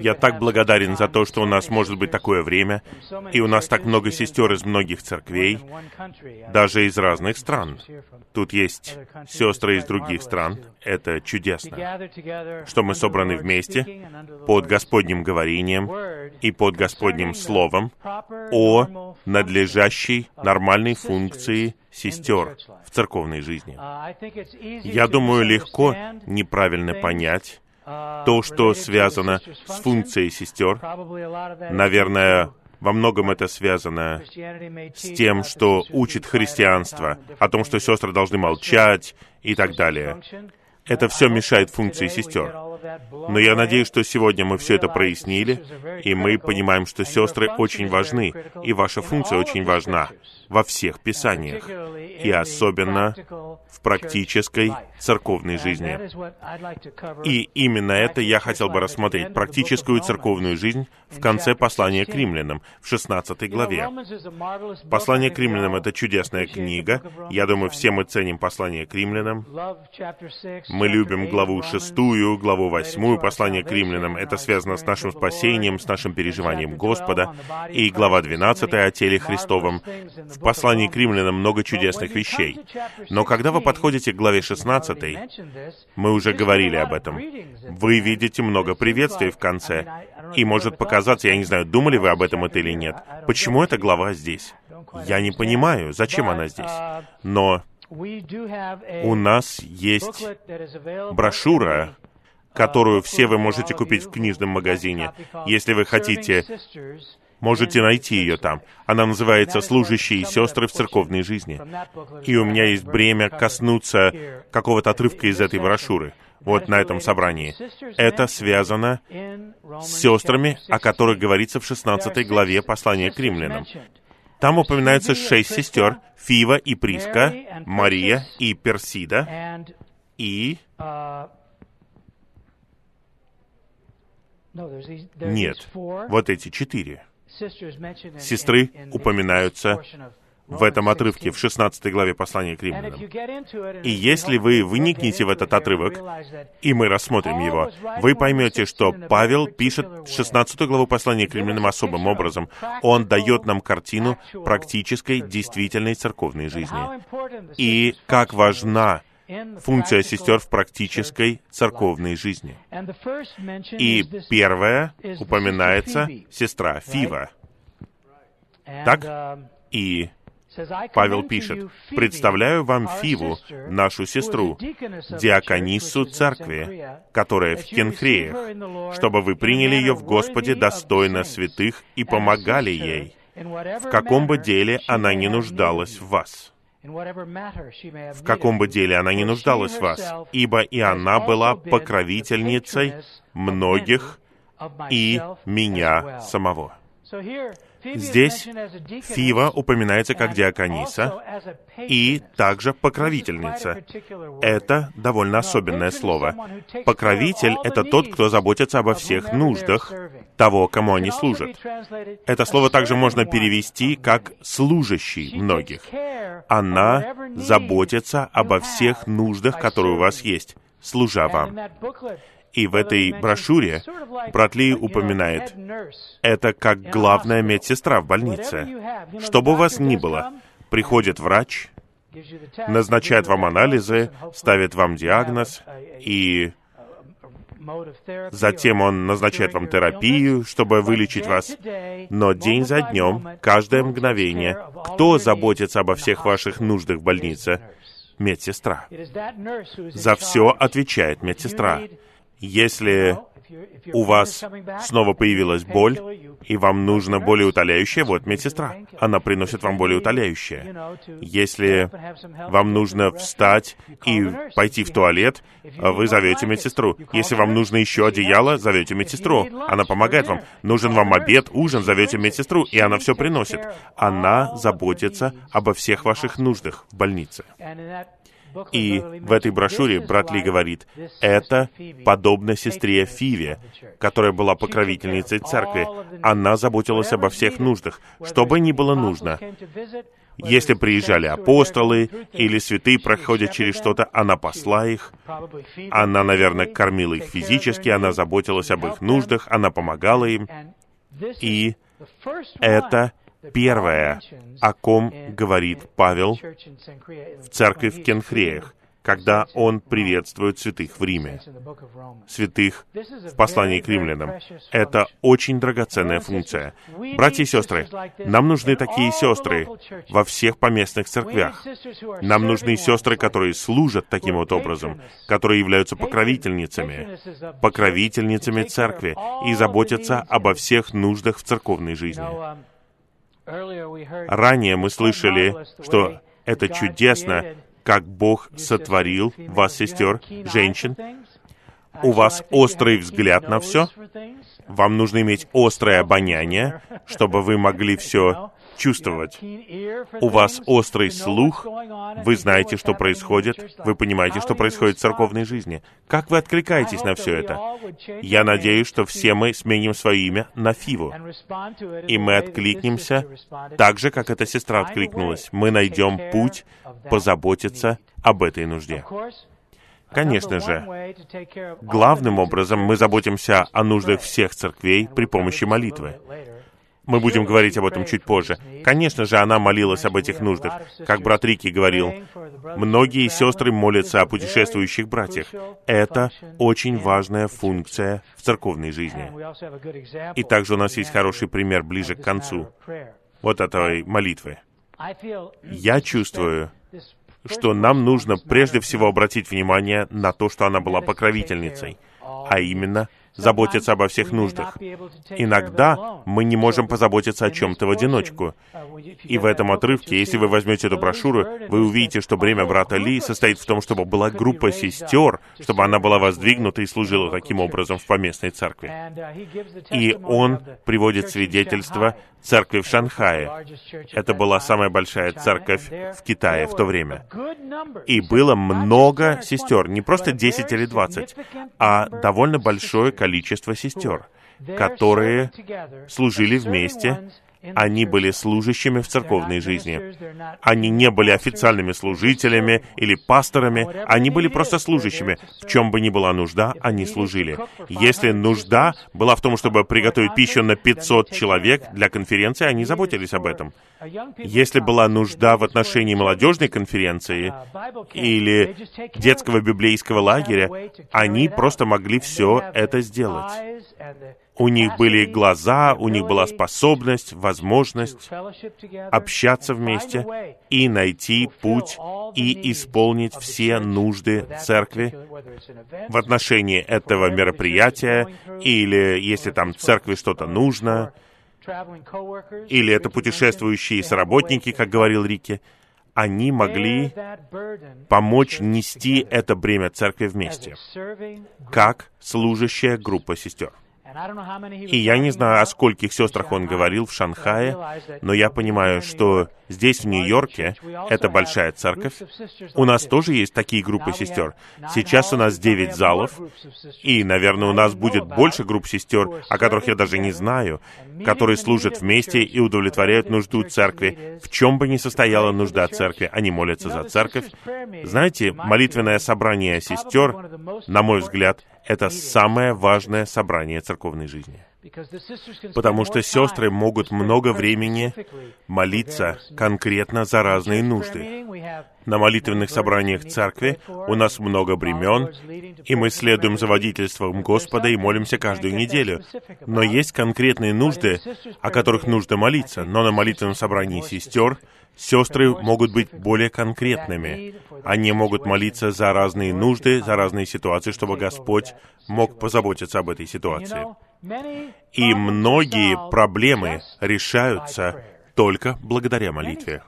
Я так благодарен за то, что у нас может быть такое время, и у нас так много сестер из многих церквей, даже из разных стран. Тут есть сестры из других стран. Это чудесно, что мы собраны вместе под Господним говорением и под Господним Словом о надлежащей нормальной функции сестер в церковной жизни. Я думаю, легко неправильно понять, то, что связано с функцией сестер. Наверное, во многом это связано с тем, что учит христианство, о том, что сестры должны молчать и так далее. Это все мешает функции сестер. Но я надеюсь, что сегодня мы все это прояснили, и мы понимаем, что сестры очень важны, и ваша функция очень важна во всех Писаниях, и особенно в практической церковной жизни. И именно это я хотел бы рассмотреть, практическую церковную жизнь в конце послания к римлянам, в 16 главе. Послание к римлянам — это чудесная книга. Я думаю, все мы ценим послание к римлянам. Мы любим главу шестую, главу восьмую послание к римлянам. Это связано с нашим спасением, с нашим переживанием Господа. И глава 12 о теле Христовом. В послании к римлянам много чудесных вещей. Но когда вы подходите к главе 16, мы уже говорили об этом, вы видите много приветствий в конце. И может показаться, я не знаю, думали вы об этом это или нет, почему эта глава здесь? Я не понимаю, зачем она здесь. Но у нас есть брошюра, которую все вы можете купить в книжном магазине, если вы хотите Можете найти ее там. Она называется «Служащие сестры в церковной жизни». И у меня есть бремя коснуться какого-то отрывка из этой брошюры вот на этом собрании. Это связано с сестрами, о которых говорится в 16 главе послания к римлянам. Там упоминаются шесть сестер, Фива и Приска, Мария и Персида, и... Нет, вот эти четыре сестры упоминаются в этом отрывке, в 16 главе послания к римлянам. И если вы выникнете в этот отрывок, и мы рассмотрим его, вы поймете, что Павел пишет 16 главу послания к римлянам особым образом. Он дает нам картину практической, действительной церковной жизни. И как важна функция сестер в практической церковной жизни. И первая упоминается сестра Фива. Так? И Павел пишет, «Представляю вам Фиву, нашу сестру, диакониссу церкви, которая в Кенхреях, чтобы вы приняли ее в Господе достойно святых и помогали ей, в каком бы деле она не нуждалась в вас» в каком бы деле она не нуждалась в вас, ибо и она была покровительницей многих и меня самого. Здесь Фива упоминается как диакониса и также покровительница. Это довольно особенное слово. Покровитель — это тот, кто заботится обо всех нуждах того, кому они служат. Это слово также можно перевести как «служащий многих». Она заботится обо всех нуждах, которые у вас есть, служа вам. И в этой брошюре брат Ли упоминает, это как главная медсестра в больнице. Что бы у вас ни было, приходит врач, назначает вам анализы, ставит вам диагноз, и Затем он назначает вам терапию, чтобы вылечить вас. Но день за днем, каждое мгновение, кто заботится обо всех ваших нуждах в больнице? Медсестра. За все отвечает медсестра. Если у вас снова появилась боль, и вам нужно более утоляющее, вот медсестра. Она приносит вам более утоляющее. Если вам нужно встать и пойти в туалет, вы зовете медсестру. Если вам нужно еще одеяло, зовете медсестру. Она помогает вам. Нужен вам обед, ужин, зовете медсестру, и она все приносит. Она заботится обо всех ваших нуждах в больнице. И в этой брошюре брат Ли говорит, это подобно сестре Фиве, которая была покровительницей церкви. Она заботилась обо всех нуждах, что бы ни было нужно. Если приезжали апостолы или святые проходят через что-то, она посла их, она, наверное, кормила их физически, она заботилась об их нуждах, она помогала им. И это первое, о ком говорит Павел в церкви в Кенхреях когда он приветствует святых в Риме, святых в послании к римлянам. Это очень драгоценная функция. Братья и сестры, нам нужны такие сестры во всех поместных церквях. Нам нужны сестры, которые служат таким вот образом, которые являются покровительницами, покровительницами церкви и заботятся обо всех нуждах в церковной жизни. Ранее мы слышали, что это чудесно, как Бог сотворил вас, сестер, женщин. У вас острый взгляд на все. Вам нужно иметь острое обоняние, чтобы вы могли все чувствовать. У вас острый слух, вы знаете, что происходит, вы понимаете, что происходит в церковной жизни. Как вы откликаетесь на все это? Я надеюсь, что все мы сменим свое имя на Фиву, и мы откликнемся так же, как эта сестра откликнулась. Мы найдем путь позаботиться об этой нужде. Конечно же, главным образом мы заботимся о нуждах всех церквей при помощи молитвы. Мы будем говорить об этом чуть позже. Конечно же, она молилась об этих нуждах. Как брат Рики говорил, многие сестры молятся о путешествующих братьях. Это очень важная функция в церковной жизни. И также у нас есть хороший пример ближе к концу вот этой молитвы. Я чувствую, что нам нужно прежде всего обратить внимание на то, что она была покровительницей, а именно — заботиться обо всех нуждах. Иногда мы не можем позаботиться о чем-то в одиночку. И в этом отрывке, если вы возьмете эту брошюру, вы увидите, что бремя брата Ли состоит в том, чтобы была группа сестер, чтобы она была воздвигнута и служила таким образом в поместной церкви. И он приводит свидетельство церкви в Шанхае. Это была самая большая церковь в Китае в то время. И было много сестер, не просто 10 или 20, а довольно большое количество сестер, которые служили вместе они были служащими в церковной жизни. Они не были официальными служителями или пасторами, они были просто служащими. В чем бы ни была нужда, они служили. Если нужда была в том, чтобы приготовить пищу на 500 человек для конференции, они заботились об этом. Если была нужда в отношении молодежной конференции или детского библейского лагеря, они просто могли все это сделать. У них были глаза, у них была способность, возможность общаться вместе и найти путь и исполнить все нужды церкви в отношении этого мероприятия, или если там церкви что-то нужно, или это путешествующие соработники, как говорил Рики, они могли помочь нести это бремя церкви вместе, как служащая группа сестер. И я не знаю, о скольких сестрах он говорил в Шанхае, но я понимаю, что здесь, в Нью-Йорке, это большая церковь. У нас тоже есть такие группы сестер. Сейчас у нас девять залов, и, наверное, у нас будет больше групп сестер, о которых я даже не знаю, которые служат вместе и удовлетворяют нужду церкви. В чем бы ни состояла нужда церкви, они молятся за церковь. Знаете, молитвенное собрание сестер, на мой взгляд, это самое важное собрание церковной жизни. Потому что сестры могут много времени молиться конкретно за разные нужды. На молитвенных собраниях церкви у нас много бремен, и мы следуем за водительством Господа и молимся каждую неделю. Но есть конкретные нужды, о которых нужно молиться, но на молитвенном собрании сестер Сестры могут быть более конкретными. Они могут молиться за разные нужды, за разные ситуации, чтобы Господь мог позаботиться об этой ситуации. И многие проблемы решаются только благодаря молитве.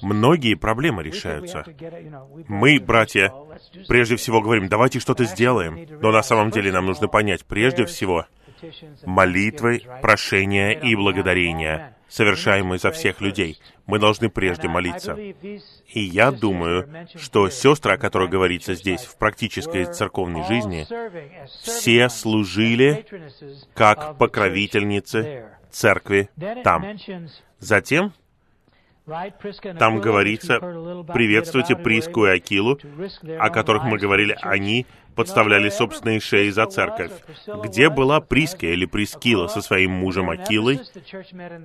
Многие проблемы решаются. Мы, братья, прежде всего говорим, давайте что-то сделаем. Но на самом деле нам нужно понять, прежде всего, молитвы, прошения и благодарения совершаемый за всех людей. Мы должны прежде молиться. И я думаю, что сестры, о которых говорится здесь, в практической церковной жизни, все служили как покровительницы церкви там. Затем Там говорится, приветствуйте Приску и Акилу, о которых мы говорили, они подставляли собственные шеи за церковь. Где была Приска или Прискила со своим мужем Акилой?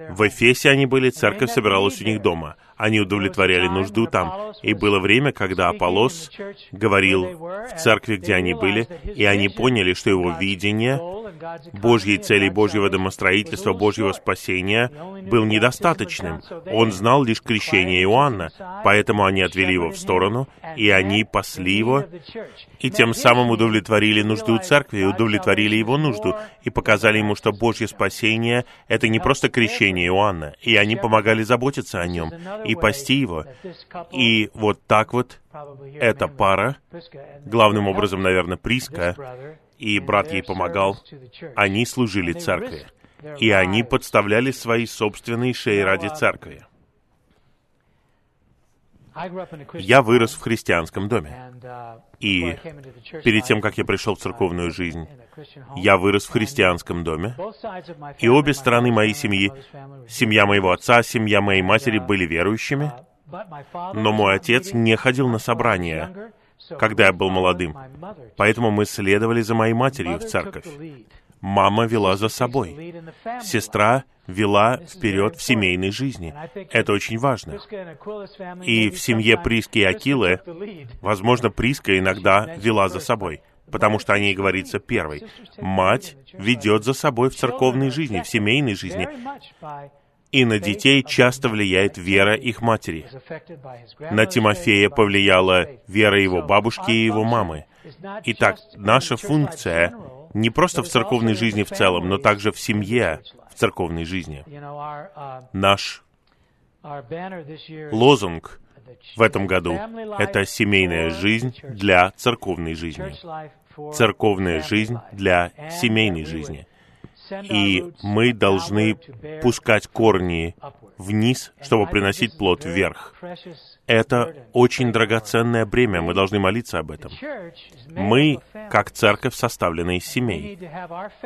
В Эфесе они были, церковь собиралась у них дома. Они удовлетворяли нужду там. И было время, когда Аполлос говорил в церкви, где они были, и они поняли, что его видение Божьей цели, Божьего домостроительства, Божьего спасения был недостаточным. Он знал лишь крещение Иоанна, поэтому они отвели его в сторону, и они пасли его, и тем самым удовлетворили нужду церкви, удовлетворили его нужду, и показали ему, что Божье спасение — это не просто крещение Иоанна, и они помогали заботиться о нем и пасти его. И вот так вот эта пара, главным образом, наверное, Приска, и брат ей помогал, они служили церкви, и они подставляли свои собственные шеи ради церкви. Я вырос в христианском доме. И перед тем, как я пришел в церковную жизнь, я вырос в христианском доме. И обе стороны моей семьи, семья моего отца, семья моей матери были верующими. Но мой отец не ходил на собрания, когда я был молодым. Поэтому мы следовали за моей матерью в церковь. Мама вела за собой. Сестра вела вперед в семейной жизни. Это очень важно. И в семье Приски и Акилы, возможно, Приска иногда вела за собой, потому что о ней говорится первой. Мать ведет за собой в церковной жизни, в семейной жизни. И на детей часто влияет вера их матери. На Тимофея повлияла вера его бабушки и его мамы. Итак, наша функция не просто в церковной жизни в целом, но также в семье, в церковной жизни. Наш лозунг в этом году — это семейная жизнь для церковной жизни. Церковная жизнь для семейной жизни. И мы должны пускать корни вниз, чтобы приносить плод вверх. Это очень драгоценное бремя, мы должны молиться об этом. Мы, как церковь, составлены из семей.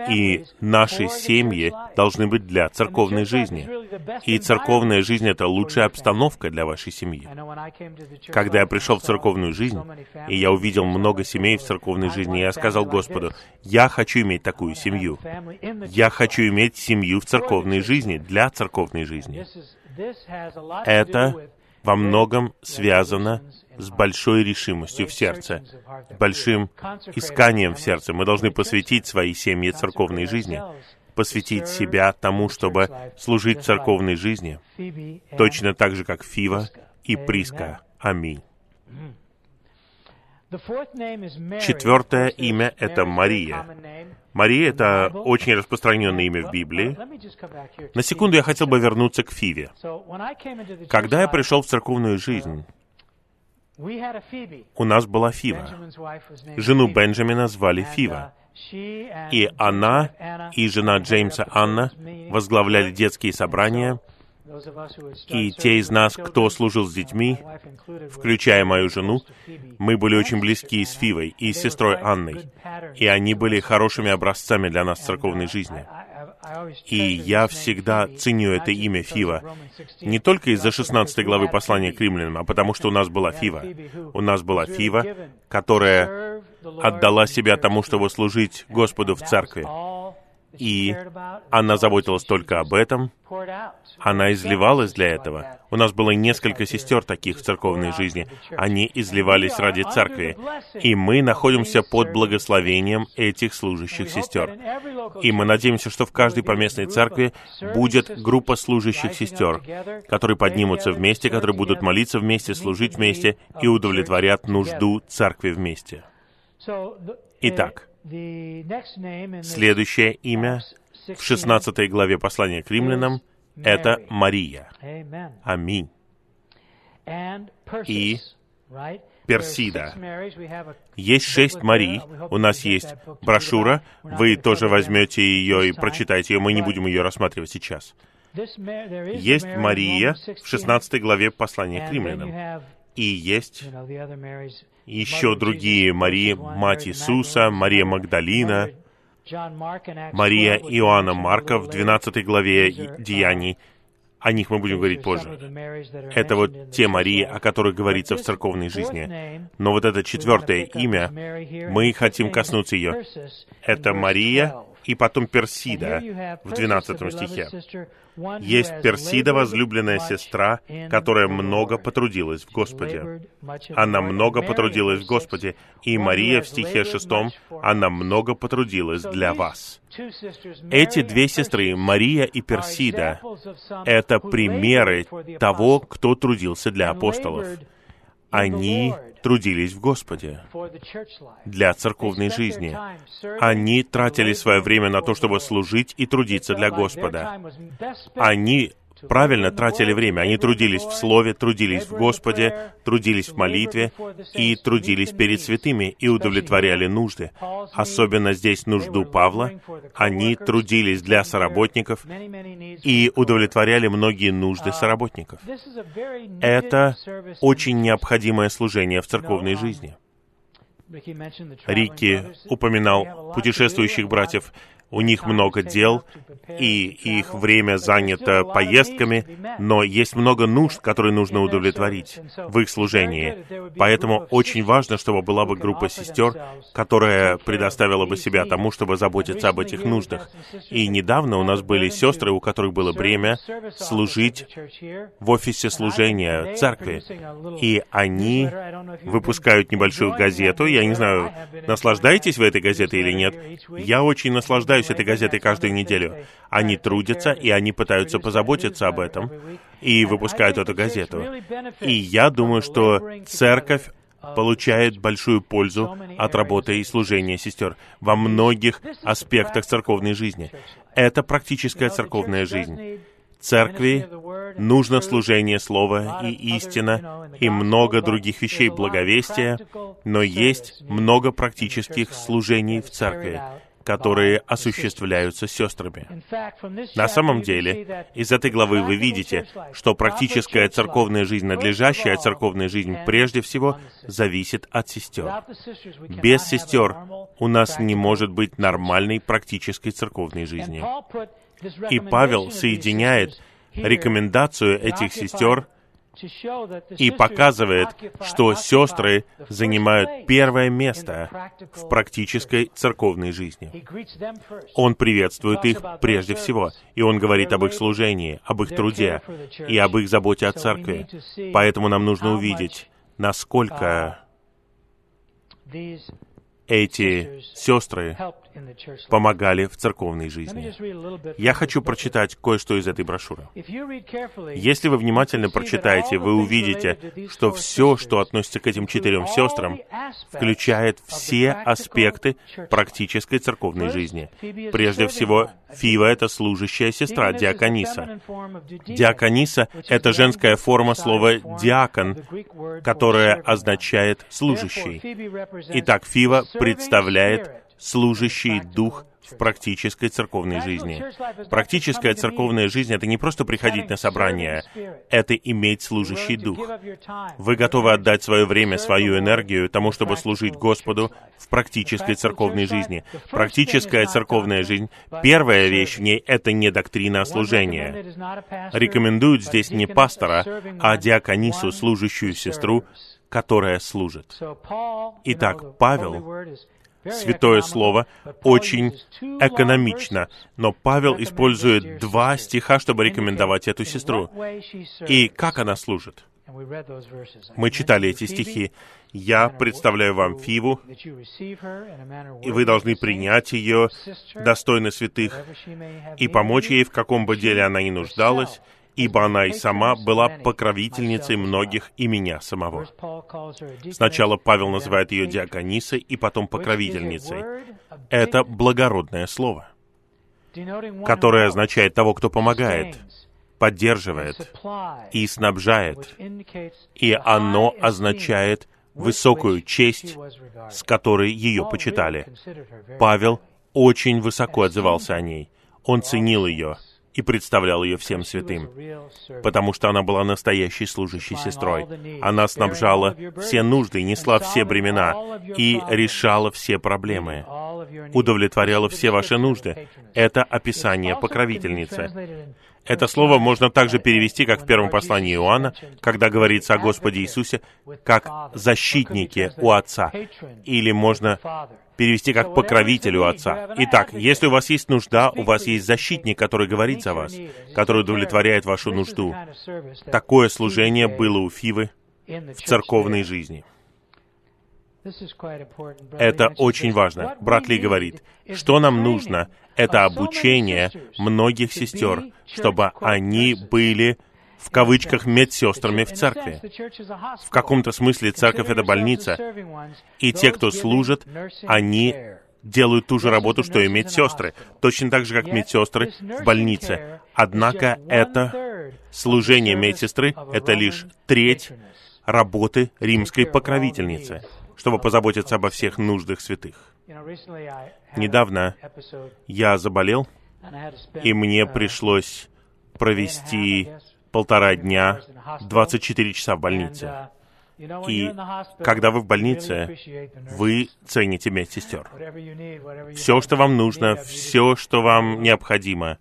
И наши семьи должны быть для церковной жизни. И церковная жизнь — это лучшая обстановка для вашей семьи. Когда я пришел в церковную жизнь, и я увидел много семей в церковной жизни, я сказал Господу, я хочу иметь такую семью. Я хочу иметь семью в церковной жизни, для церковной жизни. Это во многом связано с большой решимостью в сердце, большим исканием в сердце. Мы должны посвятить свои семьи церковной жизни, посвятить себя тому, чтобы служить церковной жизни, точно так же, как Фива и Приска. Аминь. Четвертое имя — это Мария. Мария — это очень распространенное имя в Библии. На секунду я хотел бы вернуться к Фиве. Когда я пришел в церковную жизнь, у нас была Фива. Жену Бенджамина звали Фива. И она и жена Джеймса Анна возглавляли детские собрания — и те из нас, кто служил с детьми, включая мою жену, мы были очень близки с Фивой и с сестрой Анной, и они были хорошими образцами для нас в церковной жизни. И я всегда ценю это имя Фива. Не только из-за 16 главы послания к римлянам, а потому что у нас была Фива. У нас была Фива, которая отдала себя тому, чтобы служить Господу в церкви и она заботилась только об этом. Она изливалась для этого. У нас было несколько сестер таких в церковной жизни. Они изливались ради церкви. И мы находимся под благословением этих служащих сестер. И мы надеемся, что в каждой поместной церкви будет группа служащих сестер, которые поднимутся вместе, которые будут молиться вместе, служить вместе и удовлетворят нужду церкви вместе. Итак, Следующее имя в 16 главе послания к римлянам — это Мария. Аминь. И Персида. Есть шесть Марий. У нас есть брошюра. Вы тоже возьмете ее и прочитаете ее. Мы не будем ее рассматривать сейчас. Есть Мария в 16 главе послания к римлянам. И есть еще другие Марии, мать Иисуса, Мария Магдалина, Мария Иоанна Марка в 12 главе Деяний, О них мы будем говорить позже. Это вот те Марии, о которых говорится в церковной жизни. Но вот это четвертое имя, мы хотим коснуться ее. Это Мария и потом Персида в 12 стихе. Есть Персида, возлюбленная сестра, которая много потрудилась в Господе. Она много потрудилась в Господе. И Мария в стихе 6, она много потрудилась для вас. Эти две сестры, Мария и Персида, это примеры того, кто трудился для апостолов. Они трудились в Господе для церковной жизни. Они тратили свое время на то, чтобы служить и трудиться для Господа. Они правильно тратили время. Они трудились в Слове, трудились в Господе, трудились в молитве и трудились перед святыми и удовлетворяли нужды. Особенно здесь нужду Павла. Они трудились для соработников и удовлетворяли многие нужды соработников. Это очень необходимое служение в церковной жизни. Рикки упоминал путешествующих братьев у них много дел, и их время занято поездками, но есть много нужд, которые нужно удовлетворить в их служении. Поэтому очень важно, чтобы была бы группа сестер, которая предоставила бы себя тому, чтобы заботиться об этих нуждах. И недавно у нас были сестры, у которых было время служить в офисе служения церкви. И они выпускают небольшую газету. Я не знаю, наслаждаетесь вы этой газетой или нет. Я очень наслаждаюсь занимаюсь этой газетой каждую неделю. Они трудятся, и они пытаются позаботиться об этом, и выпускают эту газету. И я думаю, что церковь получает большую пользу от работы и служения сестер во многих аспектах церковной жизни. Это практическая церковная жизнь. Церкви нужно служение Слова и истина, и много других вещей благовестия, но есть много практических служений в церкви которые осуществляются сестрами. На самом деле, из этой главы вы видите, что практическая церковная жизнь, надлежащая церковная жизнь, прежде всего, зависит от сестер. Без сестер у нас не может быть нормальной практической церковной жизни. И Павел соединяет рекомендацию этих сестер — и показывает, что сестры занимают первое место в практической церковной жизни. Он приветствует их прежде всего, и он говорит об их служении, об их труде и об их заботе о церкви. Поэтому нам нужно увидеть, насколько эти сестры помогали в церковной жизни. Я хочу прочитать кое-что из этой брошюры. Если вы внимательно прочитаете, вы увидите, что все, что относится к этим четырем сестрам, включает все аспекты практической церковной жизни. Прежде всего, Фива — это служащая сестра, диакониса. Диакониса — это женская форма слова «диакон», которая означает «служащий». Итак, Фива представляет служащий дух в практической церковной жизни. Практическая церковная жизнь — это не просто приходить на собрание, это иметь служащий дух. Вы готовы отдать свое время, свою энергию тому, чтобы служить Господу в практической церковной жизни. Практическая церковная жизнь, первая вещь в ней — это не доктрина служения. Рекомендуют здесь не пастора, а диаконису, служащую сестру, которая служит. Итак, Павел Святое Слово очень экономично, но Павел использует два стиха, чтобы рекомендовать эту сестру. И как она служит? Мы читали эти стихи. «Я представляю вам Фиву, и вы должны принять ее, достойно святых, и помочь ей, в каком бы деле она ни нуждалась, ибо она и сама была покровительницей многих и меня самого. Сначала Павел называет ее диаконисой и потом покровительницей. Это благородное слово, которое означает того, кто помогает, поддерживает и снабжает. И оно означает высокую честь, с которой ее почитали. Павел очень высоко отзывался о ней. Он ценил ее — и представлял ее всем святым, потому что она была настоящей служащей сестрой. Она снабжала все нужды, несла все бремена и решала все проблемы, удовлетворяла все ваши нужды. Это описание покровительницы. Это слово можно также перевести, как в первом послании Иоанна, когда говорится о Господе Иисусе, как защитники у Отца. Или можно перевести как покровитель у Отца. Итак, если у вас есть нужда, у вас есть защитник, который говорит за вас, который удовлетворяет вашу нужду. Такое служение было у Фивы в церковной жизни. Это очень важно. Брат Ли говорит, что нам нужно, это обучение многих сестер, чтобы они были в кавычках медсестрами в церкви. В каком-то смысле церковь — это больница, и те, кто служат, они делают ту же работу, что и медсестры, точно так же, как медсестры в больнице. Однако это служение медсестры — это лишь треть работы римской покровительницы чтобы позаботиться обо всех нуждах святых. Недавно я заболел, и мне пришлось провести полтора дня, 24 часа в больнице. И когда вы в больнице, вы цените медсестер. Все, что вам нужно, все, что вам необходимо,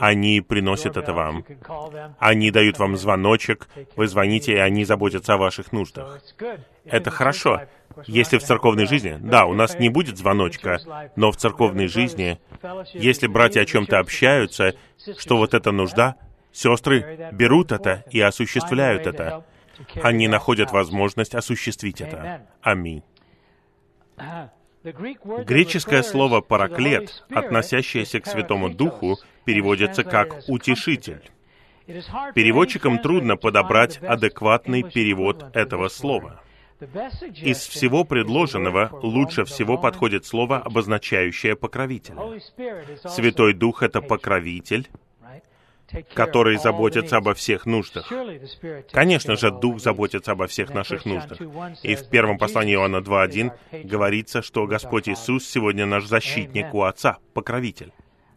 они приносят это вам. Они дают вам звоночек, вы звоните, и они заботятся о ваших нуждах. Это хорошо. Если в церковной жизни, да, у нас не будет звоночка, но в церковной жизни, если братья о чем-то общаются, что вот эта нужда, сестры берут это и осуществляют это. Они находят возможность осуществить это. Аминь. Греческое слово «параклет», относящееся к Святому Духу, переводится как «утешитель». Переводчикам трудно подобрать адекватный перевод этого слова. Из всего предложенного лучше всего подходит слово, обозначающее покровителя. Святой Дух — это покровитель, который заботится обо всех нуждах. Конечно же, Дух заботится обо всех наших нуждах. И в первом послании Иоанна 2.1 говорится, что Господь Иисус сегодня наш защитник у Отца, покровитель.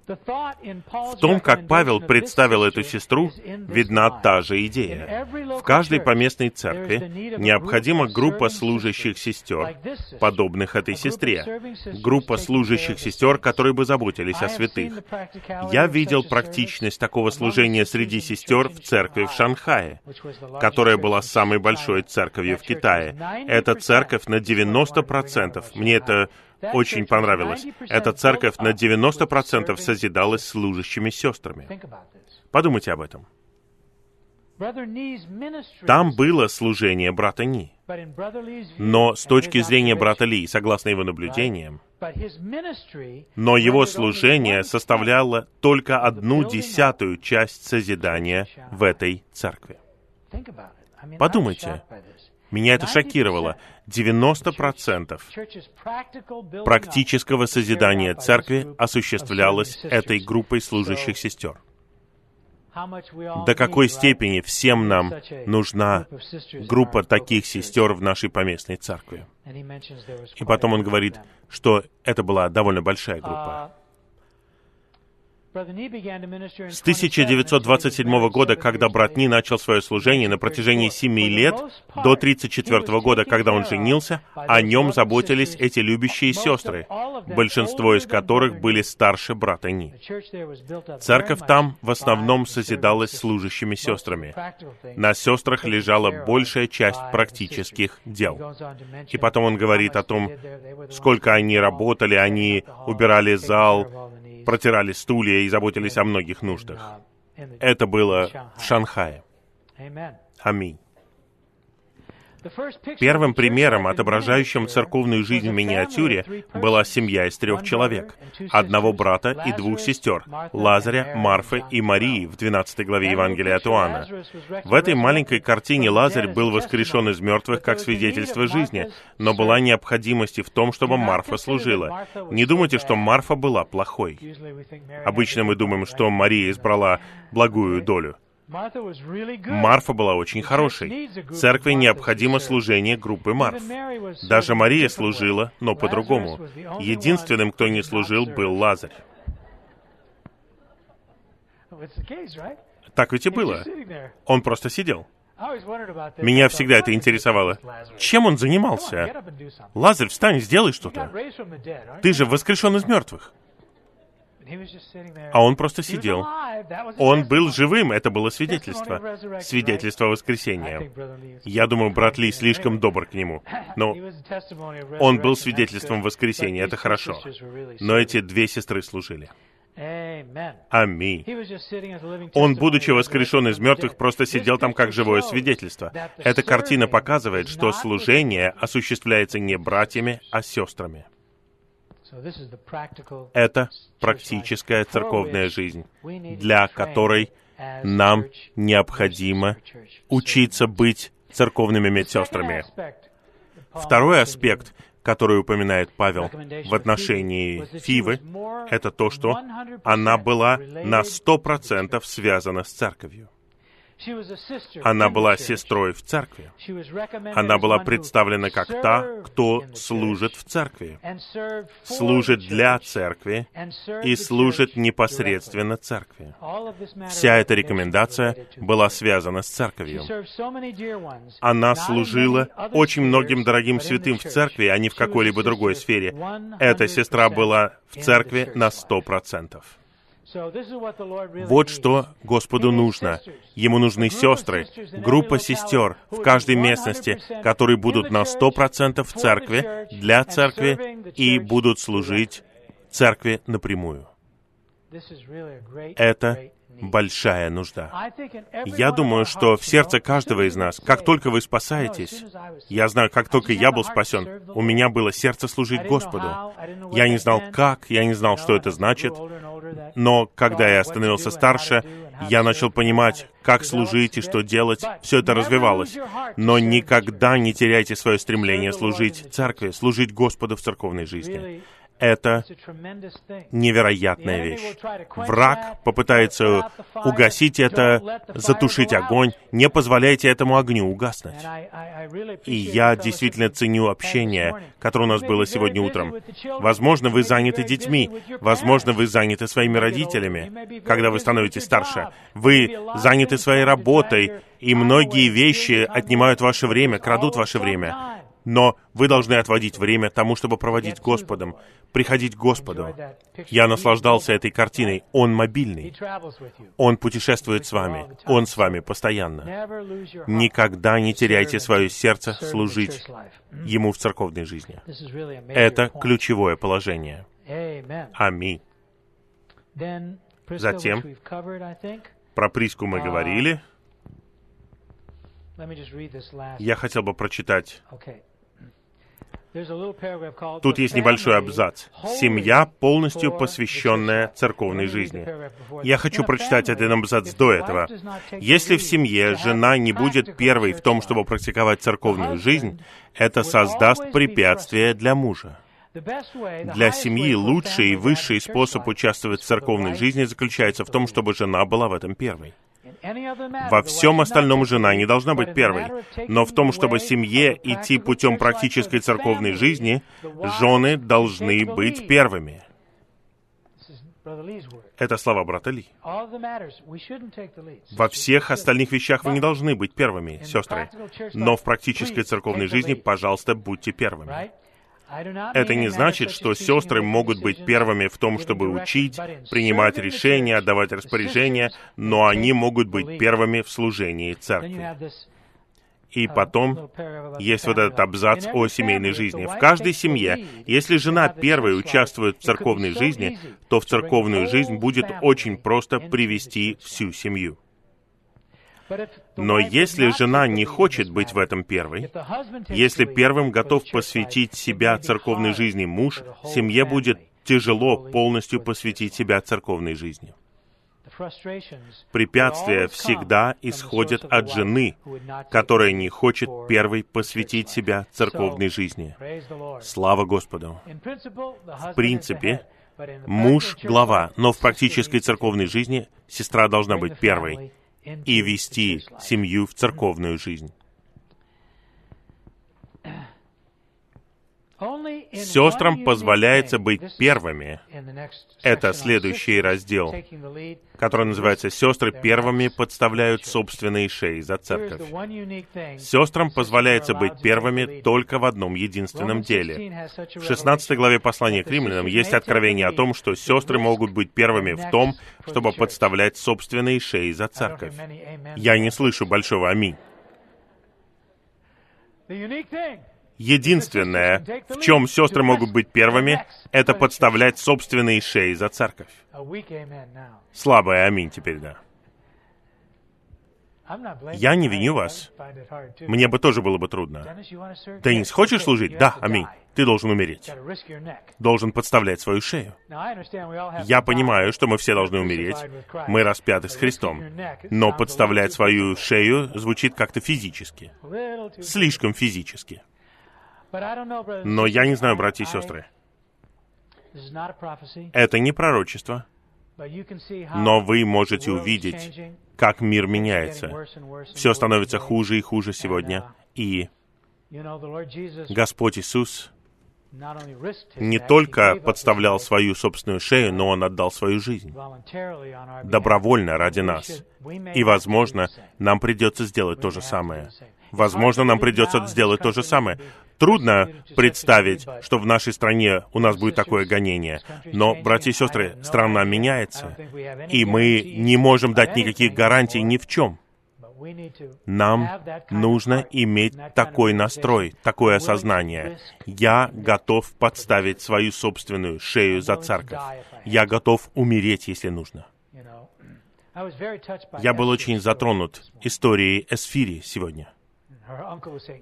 В том, как Павел представил эту сестру, видна та же идея. В каждой поместной церкви необходима группа служащих сестер, подобных этой сестре. Группа служащих сестер, которые бы заботились о святых. Я видел практичность такого служения среди сестер в церкви в Шанхае, которая была самой большой церковью в Китае. Эта церковь на 90%, мне это очень понравилось. Эта церковь на 90% созидалась служащими сестрами. Подумайте об этом. Там было служение брата Ни. Но с точки зрения брата Ли, согласно его наблюдениям, но его служение составляло только одну десятую часть созидания в этой церкви. Подумайте, меня это шокировало. 90% практического созидания церкви осуществлялось этой группой служащих сестер. До какой степени всем нам нужна группа таких сестер в нашей поместной церкви? И потом он говорит, что это была довольно большая группа. С 1927 года, когда брат Ни начал свое служение, на протяжении семи лет, до 1934 года, когда он женился, о нем заботились эти любящие сестры, большинство из которых были старше брата Ни. Церковь там в основном созидалась служащими сестрами. На сестрах лежала большая часть практических дел. И потом он говорит о том, сколько они работали, они убирали зал, протирали стулья и заботились о многих нуждах. Это было в Шанхае. Аминь. Первым примером, отображающим церковную жизнь в миниатюре, была семья из трех человек, одного брата и двух сестер, Лазаря, Марфы и Марии в 12 главе Евангелия от Иоанна. В этой маленькой картине Лазарь был воскрешен из мертвых как свидетельство жизни, но была необходимость в том, чтобы Марфа служила. Не думайте, что Марфа была плохой. Обычно мы думаем, что Мария избрала благую долю. Марфа была очень хорошей. Церкви необходимо служение группы Марф. Даже Мария служила, но по-другому. Единственным, кто не служил, был Лазарь. Так ведь и было. Он просто сидел. Меня всегда это интересовало. Чем он занимался? Лазарь, встань, сделай что-то. Ты же воскрешен из мертвых. А он просто сидел. Он был живым, это было свидетельство. Свидетельство воскресения. Я думаю, брат Ли слишком добр к нему. Но он был свидетельством воскресения, это хорошо. Но эти две сестры служили. Аминь. Он, будучи воскрешен из мертвых, просто сидел там как живое свидетельство. Эта картина показывает, что служение осуществляется не братьями, а сестрами. Это практическая церковная жизнь, для которой нам необходимо учиться быть церковными медсестрами. Второй аспект, который упоминает Павел в отношении Фивы, это то, что она была на сто процентов связана с церковью. Она была сестрой в церкви. Она была представлена как та, кто служит в церкви, служит для церкви и служит непосредственно церкви. Вся эта рекомендация была связана с церковью. Она служила очень многим дорогим святым в церкви, а не в какой-либо другой сфере. Эта сестра была в церкви на сто процентов. Вот что Господу нужно. Ему нужны сестры, группа сестер в каждой местности, которые будут на сто процентов в церкви, для церкви и будут служить церкви напрямую. Это большая нужда. Я думаю, что в сердце каждого из нас, как только вы спасаетесь, я знаю, как только я был спасен, у меня было сердце служить Господу. Я не знал как, я не знал, что это значит, но когда я становился старше, я начал понимать, как служить и что делать. Все это развивалось. Но никогда не теряйте свое стремление служить церкви, служить Господу в церковной жизни это невероятная вещь. Враг попытается угасить это, затушить огонь. Не позволяйте этому огню угаснуть. И я действительно ценю общение, которое у нас было сегодня утром. Возможно, вы заняты детьми. Возможно, вы заняты своими родителями, когда вы становитесь старше. Вы заняты своей работой, и многие вещи отнимают ваше время, крадут ваше время но вы должны отводить время тому, чтобы проводить Господом, приходить к Господу. Я наслаждался этой картиной. Он мобильный. Он путешествует с вами. Он с вами постоянно. Никогда не теряйте свое сердце служить Ему в церковной жизни. Это ключевое положение. Аминь. Затем, про Приску мы говорили. Я хотел бы прочитать Тут есть небольшой абзац. Семья, полностью посвященная церковной жизни. Я хочу прочитать один абзац до этого. Если в семье жена не будет первой в том, чтобы практиковать церковную жизнь, это создаст препятствие для мужа. Для семьи лучший и высший способ участвовать в церковной жизни заключается в том, чтобы жена была в этом первой. Во всем остальном жена не должна быть первой, но в том, чтобы семье идти путем практической церковной жизни, жены должны быть первыми. Это слова брата Ли. Во всех остальных вещах вы не должны быть первыми, сестры. Но в практической церковной жизни, пожалуйста, будьте первыми. Это не значит, что сестры могут быть первыми в том, чтобы учить, принимать решения, отдавать распоряжения, но они могут быть первыми в служении церкви. И потом есть вот этот абзац о семейной жизни. В каждой семье, если жена первой участвует в церковной жизни, то в церковную жизнь будет очень просто привести всю семью. Но если жена не хочет быть в этом первой, если первым готов посвятить себя церковной жизни муж, семье будет тяжело полностью посвятить себя церковной жизни. Препятствия всегда исходят от жены, которая не хочет первой посвятить себя церковной жизни. Слава Господу! В принципе, муж — глава, но в практической церковной жизни сестра должна быть первой и вести семью в церковную жизнь. Сестрам позволяется быть первыми. Это следующий раздел, который называется «Сестры первыми подставляют собственные шеи за церковь». Сестрам позволяется быть первыми только в одном единственном деле. В 16 главе послания к римлянам есть откровение о том, что сестры могут быть первыми в том, чтобы подставлять собственные шеи за церковь. Я не слышу большого «Аминь». Единственное, в чем сестры могут быть первыми, это подставлять собственные шеи за церковь. Слабое аминь теперь, да. Я не виню вас. Мне бы тоже было бы трудно. Денис, хочешь служить? Да, аминь. Ты должен умереть. Должен подставлять свою шею. Я понимаю, что мы все должны умереть. Мы распяты с Христом. Но подставлять свою шею звучит как-то физически. Слишком физически. Но я не знаю, братья и сестры. Это не пророчество. Но вы можете увидеть, как мир меняется. Все становится хуже и хуже сегодня. И Господь Иисус не только подставлял свою собственную шею, но Он отдал свою жизнь добровольно ради нас. И, возможно, нам придется сделать то же самое. Возможно, нам придется сделать то же самое. Трудно представить, что в нашей стране у нас будет такое гонение. Но, братья и сестры, страна меняется, и мы не можем дать никаких гарантий ни в чем. Нам нужно иметь такой настрой, такое осознание. Я готов подставить свою собственную шею за церковь. Я готов умереть, если нужно. Я был очень затронут историей Эсфири сегодня.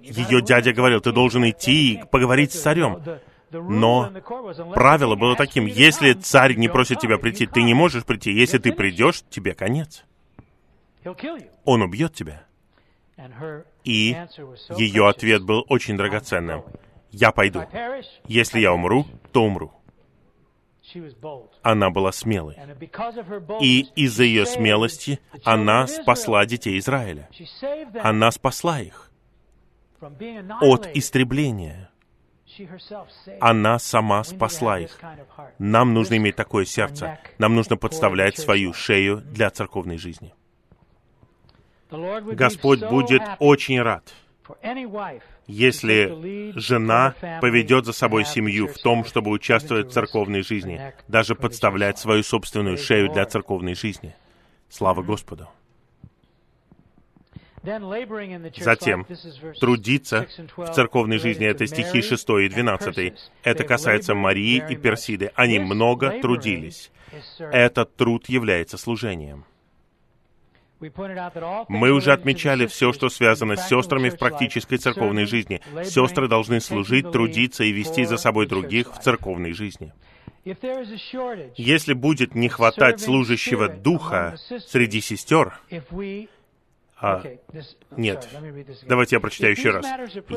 Ее дядя говорил, ты должен идти и поговорить с царем. Но правило было таким, если царь не просит тебя прийти, ты не можешь прийти. Если ты придешь, тебе конец. Он убьет тебя. И ее ответ был очень драгоценным. Я пойду. Если я умру, то умру. Она была смелой. И из-за ее смелости она спасла детей Израиля. Она спасла их от истребления. Она сама спасла их. Нам нужно иметь такое сердце. Нам нужно подставлять свою шею для церковной жизни. Господь будет очень рад, если жена поведет за собой семью в том, чтобы участвовать в церковной жизни, даже подставлять свою собственную шею для церковной жизни. Слава Господу! Затем, трудиться в церковной жизни, это стихи 6 и 12. Это касается Марии и Персиды. Они много трудились. Этот труд является служением. Мы уже отмечали все, что связано с сестрами в практической церковной жизни. Сестры должны служить, трудиться и вести за собой других в церковной жизни. Если будет не хватать служащего духа среди сестер, а, нет. Давайте я прочитаю еще раз.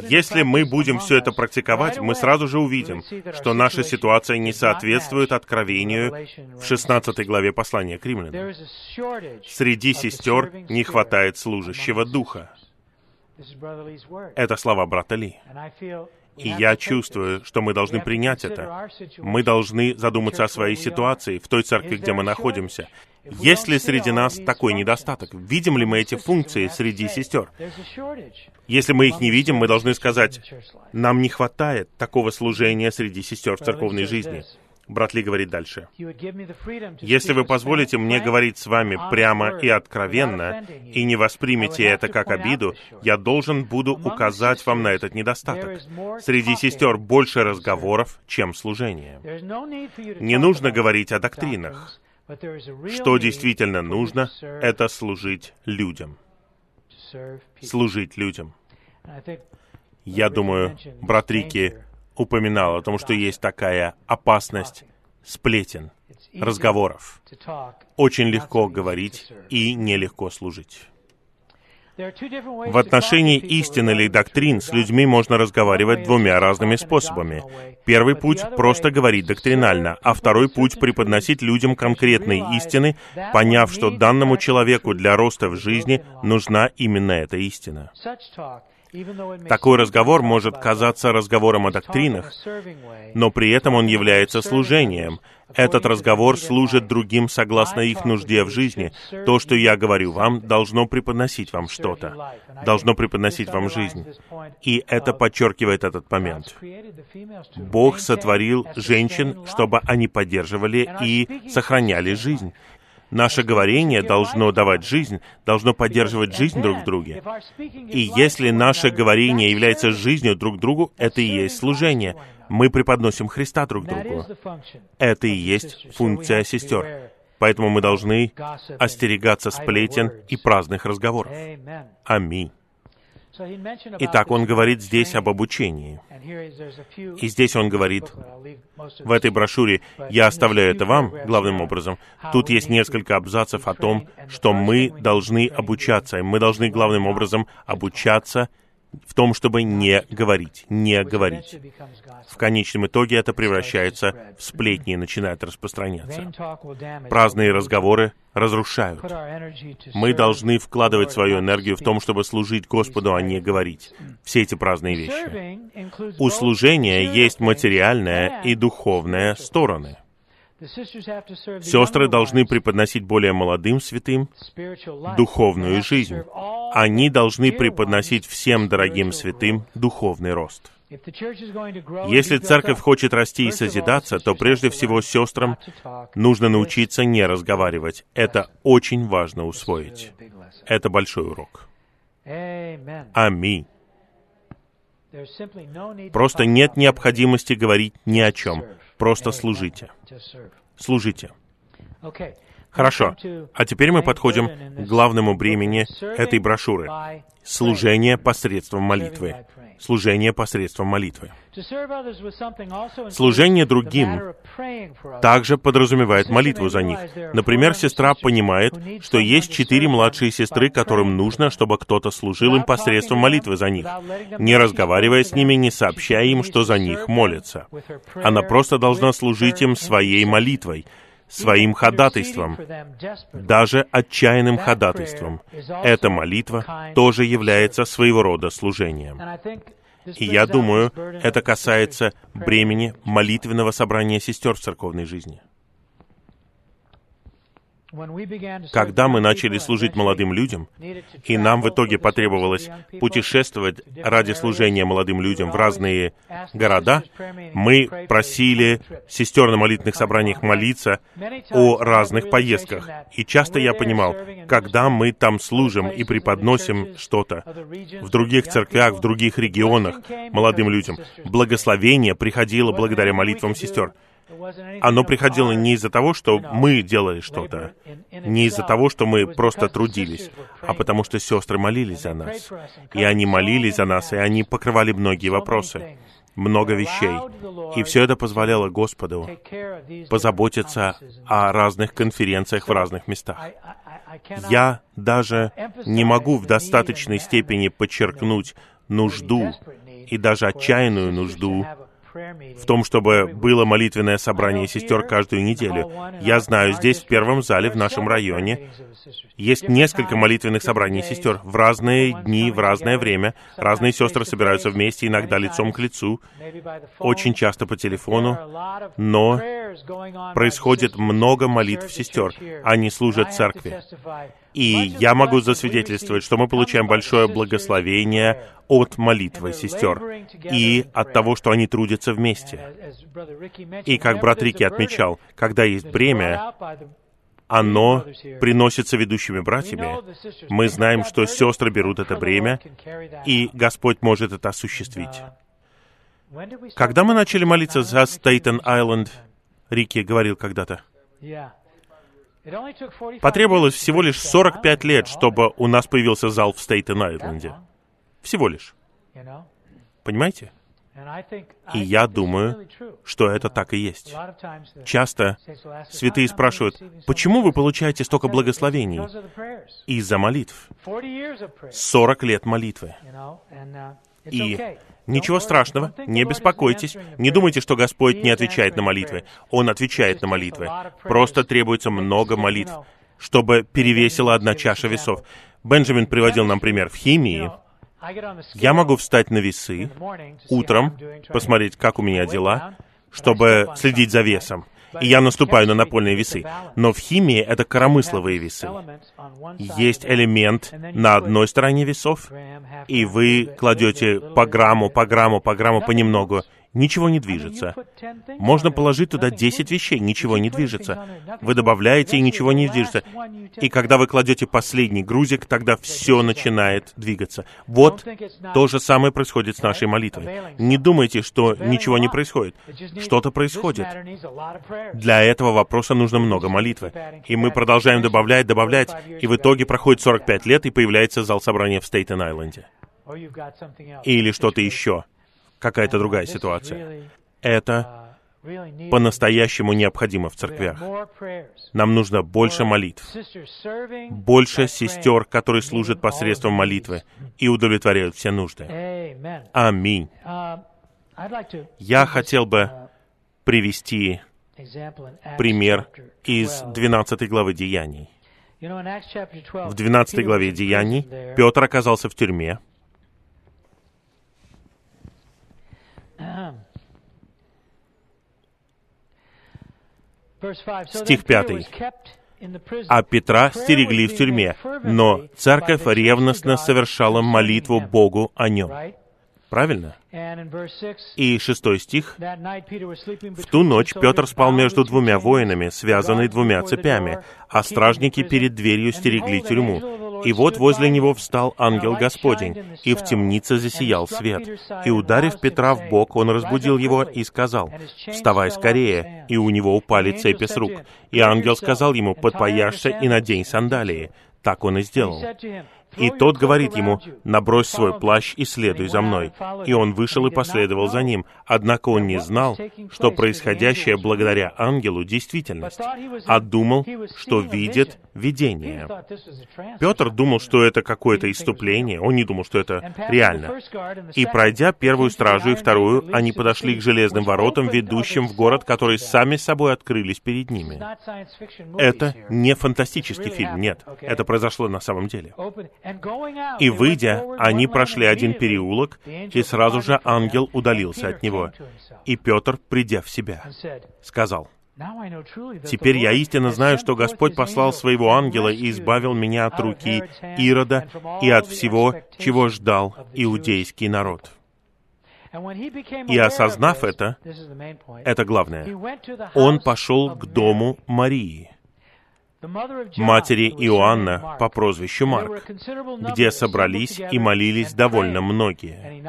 Если мы будем все это практиковать, мы сразу же увидим, что наша ситуация не соответствует откровению в 16 главе послания к римлянам. Среди сестер не хватает служащего духа. Это слова брата Ли. И я чувствую, что мы должны принять это. Мы должны задуматься о своей ситуации в той церкви, где мы находимся. Есть ли среди нас такой недостаток? Видим ли мы эти функции среди сестер? Если мы их не видим, мы должны сказать, нам не хватает такого служения среди сестер в церковной жизни. Брат Ли говорит дальше. «Если вы позволите мне говорить с вами прямо и откровенно, и не воспримете это как обиду, я должен буду указать вам на этот недостаток. Среди сестер больше разговоров, чем служения. Не нужно говорить о доктринах. Что действительно нужно, это служить людям. Служить людям. Я думаю, брат Рики упоминал о том, что есть такая опасность сплетен, разговоров. Очень легко говорить и нелегко служить. В отношении истины или доктрин с людьми можно разговаривать двумя разными способами. Первый путь — просто говорить доктринально, а второй путь — преподносить людям конкретные истины, поняв, что данному человеку для роста в жизни нужна именно эта истина. Такой разговор может казаться разговором о доктринах, но при этом он является служением. Этот разговор служит другим согласно их нужде в жизни. То, что я говорю вам, должно преподносить вам что-то, должно преподносить вам жизнь. И это подчеркивает этот момент. Бог сотворил женщин, чтобы они поддерживали и сохраняли жизнь. Наше говорение должно давать жизнь, должно поддерживать жизнь друг в друге. И если наше говорение является жизнью друг другу, это и есть служение. Мы преподносим Христа друг другу. Это и есть функция сестер. Поэтому мы должны остерегаться сплетен и праздных разговоров. Аминь. Итак, он говорит здесь об обучении. И здесь он говорит, в этой брошюре, я оставляю это вам, главным образом, тут есть несколько абзацев о том, что мы должны обучаться, и мы должны главным образом обучаться в том, чтобы не говорить, не говорить. В конечном итоге это превращается в сплетни и начинает распространяться. Праздные разговоры разрушают. Мы должны вкладывать свою энергию в том, чтобы служить Господу, а не говорить. Все эти праздные вещи. У служения есть материальная и духовная стороны. Сестры должны преподносить более молодым святым духовную жизнь. Они должны преподносить всем дорогим святым духовный рост. Если церковь хочет расти и созидаться, то прежде всего сестрам нужно научиться не разговаривать. Это очень важно усвоить. Это большой урок. Аминь. Просто нет необходимости говорить ни о чем. Просто служите. Служите. Хорошо. А теперь мы подходим к главному бремени этой брошюры. Служение посредством молитвы. Служение посредством молитвы. Служение другим также подразумевает молитву за них. Например, сестра понимает, что есть четыре младшие сестры, которым нужно, чтобы кто-то служил им посредством молитвы за них, не разговаривая с ними, не сообщая им, что за них молятся. Она просто должна служить им своей молитвой, своим ходатайством, даже отчаянным ходатайством. Эта молитва тоже является своего рода служением. И я думаю, это касается бремени молитвенного собрания сестер в церковной жизни. Когда мы начали служить молодым людям, и нам в итоге потребовалось путешествовать ради служения молодым людям в разные города, мы просили сестер на молитвенных собраниях молиться о разных поездках. И часто я понимал, когда мы там служим и преподносим что-то в других церквях, в других регионах молодым людям, благословение приходило благодаря молитвам сестер. Оно приходило не из-за того, что мы делали что-то, не из-за того, что мы просто трудились, а потому что сестры молились за нас. И они молились за нас, и они покрывали многие вопросы, много вещей. И все это позволяло Господу позаботиться о разных конференциях в разных местах. Я даже не могу в достаточной степени подчеркнуть нужду и даже отчаянную нужду в том, чтобы было молитвенное собрание сестер каждую неделю. Я знаю, здесь, в первом зале, в нашем районе, есть несколько молитвенных собраний сестер в разные дни, в разное время. Разные сестры собираются вместе, иногда лицом к лицу, очень часто по телефону, но происходит много молитв сестер. Они служат церкви. И я могу засвидетельствовать, что мы получаем большое благословение от молитвы сестер и от того, что они трудятся вместе. И как брат Рики отмечал, когда есть бремя, оно приносится ведущими братьями. Мы знаем, что сестры берут это бремя, и Господь может это осуществить. Когда мы начали молиться за Стейтен-Айленд, Рики говорил когда-то, Потребовалось всего лишь 45 лет, чтобы у нас появился зал в Стейтен-Айленде. Всего лишь. Понимаете? И я думаю, что это так и есть. Часто святые спрашивают, почему вы получаете столько благословений? Из-за молитв. 40 лет молитвы. И Ничего страшного, не беспокойтесь, не думайте, что Господь не отвечает на молитвы. Он отвечает на молитвы. Просто требуется много молитв, чтобы перевесила одна чаша весов. Бенджамин приводил нам пример в химии. Я могу встать на весы утром, посмотреть, как у меня дела, чтобы следить за весом. И я наступаю на напольные весы. Но в химии это коромысловые весы. Есть элемент на одной стороне весов, и вы кладете по грамму, по грамму, по грамму понемногу, ничего не движется. Можно положить туда 10 вещей, ничего не движется. Вы добавляете, и ничего не движется. И когда вы кладете последний грузик, тогда все начинает двигаться. Вот то же самое происходит с нашей молитвой. Не думайте, что ничего не происходит. Что-то происходит. Для этого вопроса нужно много молитвы. И мы продолжаем добавлять, добавлять, и в итоге проходит 45 лет, и появляется зал собрания в Стейтен-Айленде. Или что-то еще какая-то другая ситуация. Это по-настоящему необходимо в церквях. Нам нужно больше молитв, больше сестер, которые служат посредством молитвы и удовлетворяют все нужды. Аминь. Я хотел бы привести пример из 12 главы Деяний. В 12 главе Деяний Петр оказался в тюрьме, Стих 5. А Петра стерегли в тюрьме, но церковь ревностно совершала молитву Богу о нем. Правильно? И шестой стих. «В ту ночь Петр спал между двумя воинами, связанный двумя цепями, а стражники перед дверью стерегли тюрьму. И вот возле него встал ангел Господень, и в темнице засиял свет. И, ударив Петра в бок, он разбудил его и сказал, «Вставай скорее!» И у него упали цепи с рук. И ангел сказал ему, «Подпояшься и надень сандалии». Так он и сделал. И тот говорит ему, «Набрось свой плащ и следуй за мной». И он вышел и последовал за ним. Однако он не знал, что происходящее благодаря ангелу действительность, а думал, что видит видение. Петр думал, что это какое-то иступление, он не думал, что это реально. И пройдя первую стражу и вторую, они подошли к железным воротам, ведущим в город, которые сами собой открылись перед ними. Это не фантастический фильм, нет. Это произошло на самом деле. И выйдя, они прошли один переулок, и сразу же ангел удалился от него. И Петр, придя в себя, сказал, «Теперь я истинно знаю, что Господь послал своего ангела и избавил меня от руки Ирода и от всего, чего ждал иудейский народ». И осознав это, это главное, он пошел к дому Марии, матери Иоанна по прозвищу Марк, где собрались и молились довольно многие.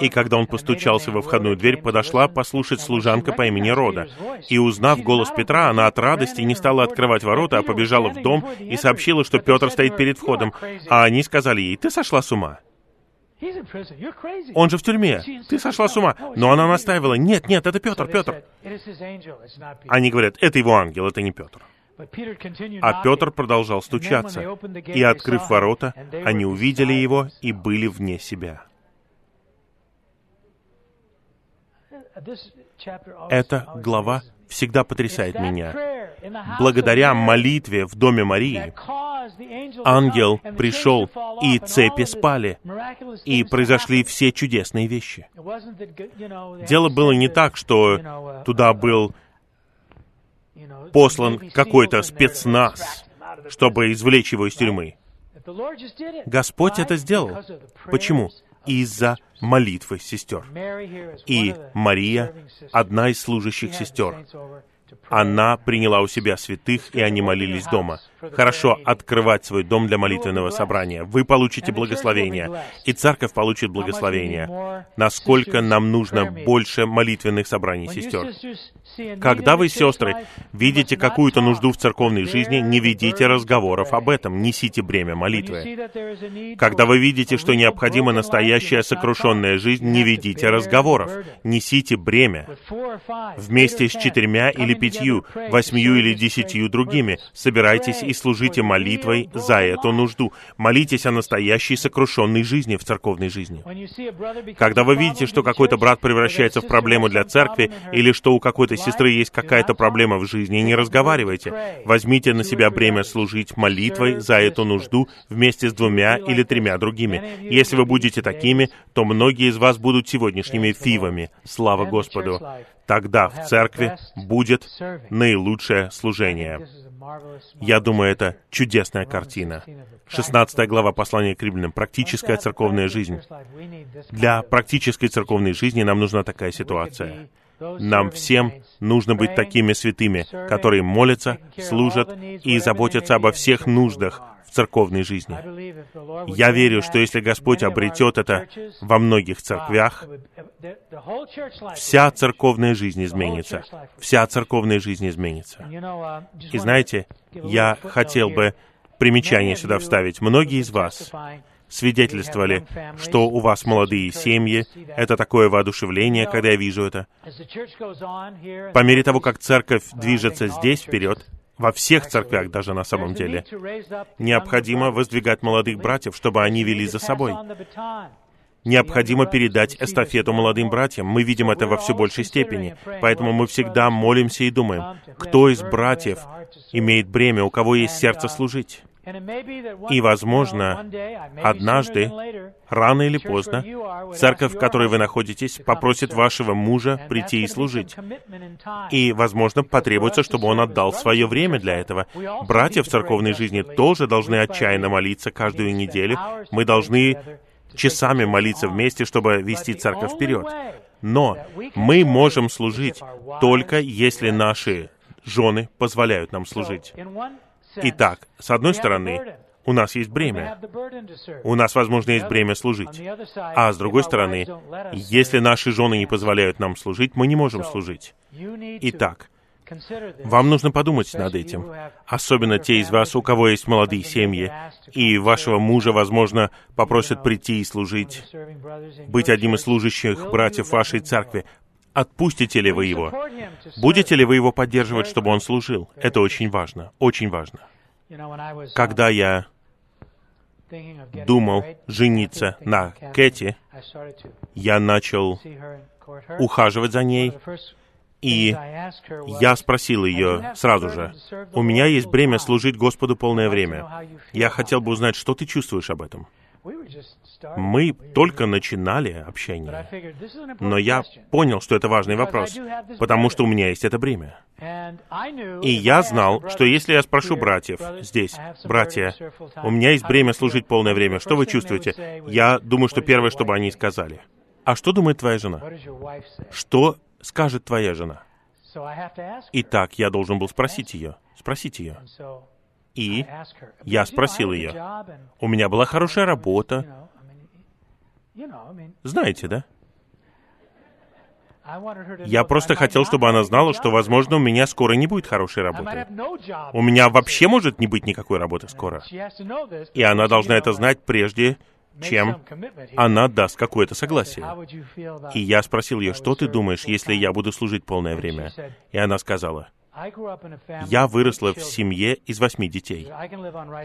И когда он постучался во входную дверь, подошла послушать служанка по имени Рода. И узнав голос Петра, она от радости не стала открывать ворота, а побежала в дом и сообщила, что Петр стоит перед входом. А они сказали ей, «Ты сошла с ума». Он же в тюрьме. Ты сошла с ума. Но она настаивала, нет, нет, это Петр, Петр. Они говорят, это его ангел, это не Петр. А Петр продолжал стучаться, и, открыв ворота, они увидели его и были вне себя. Эта глава всегда потрясает меня. Благодаря молитве в доме Марии ангел пришел, и цепи спали, и произошли все чудесные вещи. Дело было не так, что туда был послан какой-то спецназ, чтобы извлечь его из тюрьмы. Господь это сделал. Почему? Из-за молитвы сестер. И Мария, одна из служащих сестер, она приняла у себя святых, и они молились дома. Хорошо открывать свой дом для молитвенного собрания. Вы получите благословение, и церковь получит благословение. Насколько нам нужно больше молитвенных собраний, сестер. Когда вы, сестры, видите какую-то нужду в церковной жизни, не ведите разговоров об этом, несите бремя молитвы. Когда вы видите, что необходима настоящая сокрушенная жизнь, не ведите разговоров, несите бремя. Вместе с четырьмя или пятью, восьмью или десятью другими. Собирайтесь и служите молитвой за эту нужду. Молитесь о настоящей сокрушенной жизни в церковной жизни. Когда вы видите, что какой-то брат превращается в проблему для церкви, или что у какой-то сестры есть какая-то проблема в жизни, не разговаривайте. Возьмите на себя бремя служить молитвой за эту нужду вместе с двумя или тремя другими. Если вы будете такими, то многие из вас будут сегодняшними фивами. Слава Господу! Тогда в церкви будет наилучшее служение. Я думаю, это чудесная картина. 16 глава послания к римлянам. Практическая церковная жизнь. Для практической церковной жизни нам нужна такая ситуация. Нам всем нужно быть такими святыми, которые молятся, служат и заботятся обо всех нуждах церковной жизни. Я верю, что если Господь обретет это во многих церквях, вся церковная жизнь изменится. Вся церковная жизнь изменится. И знаете, я хотел бы примечание сюда вставить. Многие из вас свидетельствовали, что у вас молодые семьи. Это такое воодушевление, когда я вижу это. По мере того, как церковь движется здесь вперед, во всех церквях даже на самом деле, необходимо воздвигать молодых братьев, чтобы они вели за собой. Необходимо передать эстафету молодым братьям. Мы видим это во все большей степени. Поэтому мы всегда молимся и думаем, кто из братьев имеет бремя, у кого есть сердце служить. И, возможно, однажды, рано или поздно, церковь, в которой вы находитесь, попросит вашего мужа прийти и служить. И, возможно, потребуется, чтобы он отдал свое время для этого. Братья в церковной жизни тоже должны отчаянно молиться каждую неделю. Мы должны часами молиться вместе, чтобы вести церковь вперед. Но мы можем служить только если наши жены позволяют нам служить. Итак, с одной стороны, у нас есть бремя. У нас, возможно, есть бремя служить. А с другой стороны, если наши жены не позволяют нам служить, мы не можем служить. Итак, вам нужно подумать над этим. Особенно те из вас, у кого есть молодые семьи, и вашего мужа, возможно, попросят прийти и служить, быть одним из служащих братьев вашей церкви. Отпустите ли вы его? Будете ли вы его поддерживать, чтобы он служил? Это очень важно, очень важно. Когда я думал жениться на Кэти, я начал ухаживать за ней, и я спросил ее сразу же, «У меня есть бремя служить Господу полное время. Я хотел бы узнать, что ты чувствуешь об этом?» Мы только начинали общение, но я понял, что это важный вопрос, потому что у меня есть это бремя. И я знал, что если я спрошу братьев здесь, братья, у меня есть бремя служить полное время, что вы чувствуете? Я думаю, что первое, что бы они сказали. А что думает твоя жена? Что скажет твоя жена? Итак, я должен был спросить ее. Спросить ее. И я спросил ее. У меня была хорошая работа. Знаете, да? Я просто хотел, чтобы она знала, что, возможно, у меня скоро не будет хорошей работы. У меня вообще может не быть никакой работы скоро. И она должна это знать прежде, чем она даст какое-то согласие. И я спросил ее, что ты думаешь, если я буду служить полное время? И она сказала, я выросла в семье из восьми детей.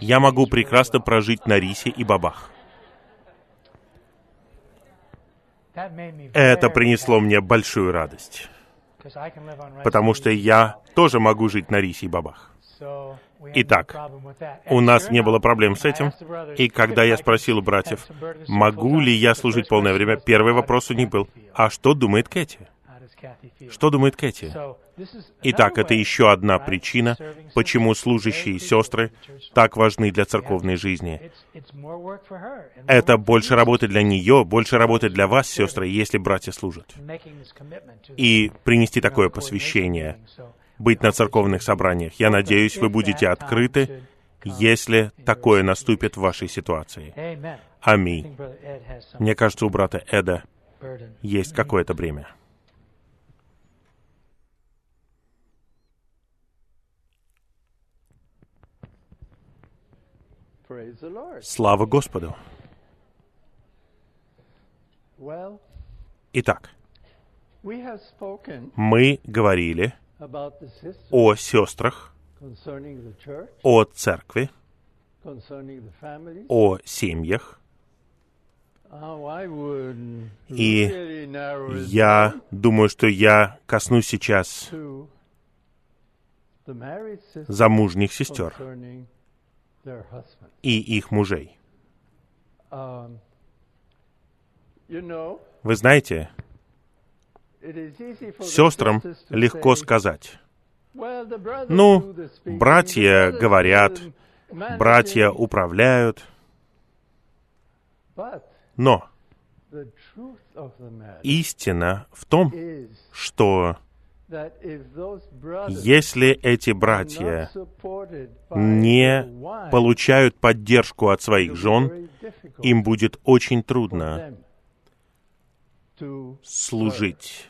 Я могу прекрасно прожить на рисе и бабах. Это принесло мне большую радость, потому что я тоже могу жить на рисе и бабах. Итак, у нас не было проблем с этим, и когда я спросил у братьев, могу ли я служить полное время, первый вопрос у них был, а что думает Кэти? Что думает Кэти? Итак, это еще одна причина, почему служащие сестры так важны для церковной жизни. Это больше работы для нее, больше работы для вас, сестры, если братья служат. И принести такое посвящение, быть на церковных собраниях. Я надеюсь, вы будете открыты, если такое наступит в вашей ситуации. Аминь. Мне кажется, у брата Эда есть какое-то бремя. Слава Господу! Итак, мы говорили о сестрах, о церкви, о семьях. Oh, И Я думаю, что я коснусь сейчас замужних сестер. И их мужей. Um, Вы знаете, сестрам легко сказать, Ну, братья говорят, братья управляют, но истина в том, что если эти братья не получают поддержку от своих жен, им будет очень трудно служить.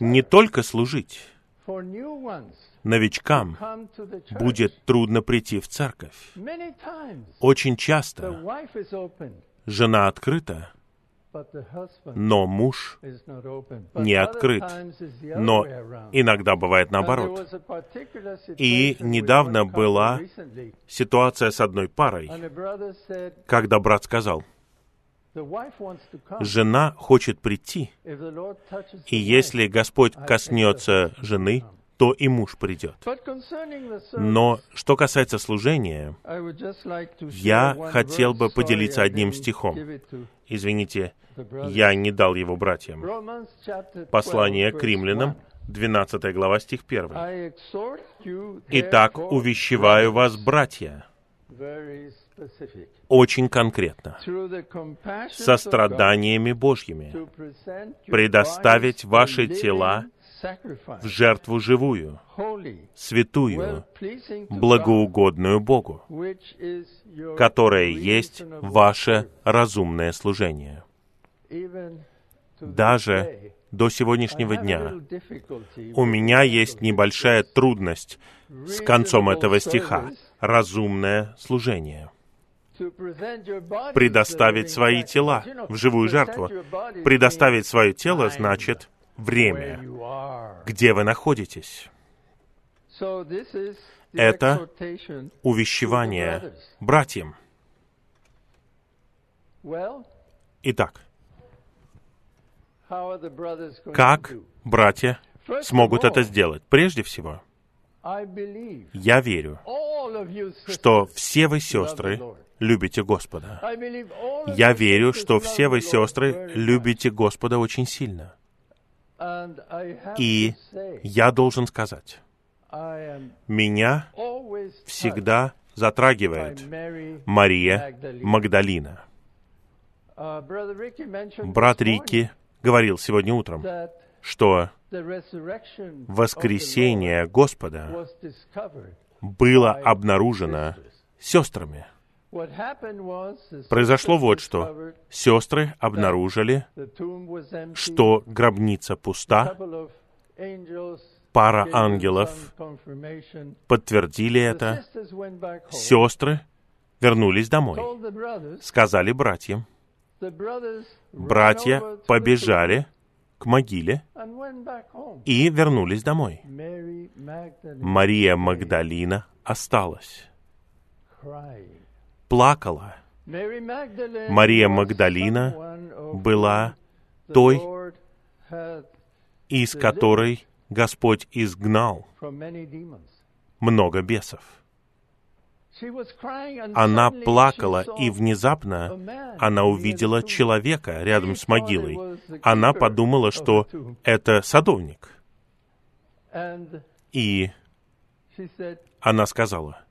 Не только служить. Новичкам будет трудно прийти в церковь. Очень часто жена открыта, но муж не открыт. Но иногда бывает наоборот. И недавно была Ситуация с одной парой, когда брат сказал, жена хочет прийти, и если Господь коснется жены, то и муж придет. Но что касается служения, Я хотел бы поделиться одним стихом. извините, я не дал его братьям. Romans chapter 12, Послание к римлянам, 1. 12 глава, стих 1. I exhort you, «Итак, увещеваю вас, братья, очень конкретно, со страданиями Божьими, предоставить ваши тела в жертву живую, святую, благоугодную Богу, которое есть ваше разумное служение. Даже до сегодняшнего дня у меня есть небольшая трудность с концом этого стиха. Разумное служение. Предоставить свои тела в живую жертву. Предоставить свое тело значит время, где вы находитесь. Это. Увещевание братьям. Итак, как братья смогут это сделать? Прежде всего, я верю, что все вы, сестры, любите Господа. Я верю, что все вы, сестры, любите Господа очень сильно. И я должен сказать, меня всегда затрагивает Мария. Магдалина. Uh, Брат Рики говорил сегодня утром, что воскресение Господа было обнаружено сестрами. Произошло вот что. Сестры обнаружили, что гробница пуста, пара ангелов подтвердили это, сестры вернулись домой, сказали братьям, братья побежали к могиле и вернулись домой. Мария Магдалина осталась. Плакала, Мария Магдалина была той, из которой Господь изгнал много бесов. Она плакала, и внезапно она увидела человека рядом с могилой. Она подумала, что это садовник. И она сказала,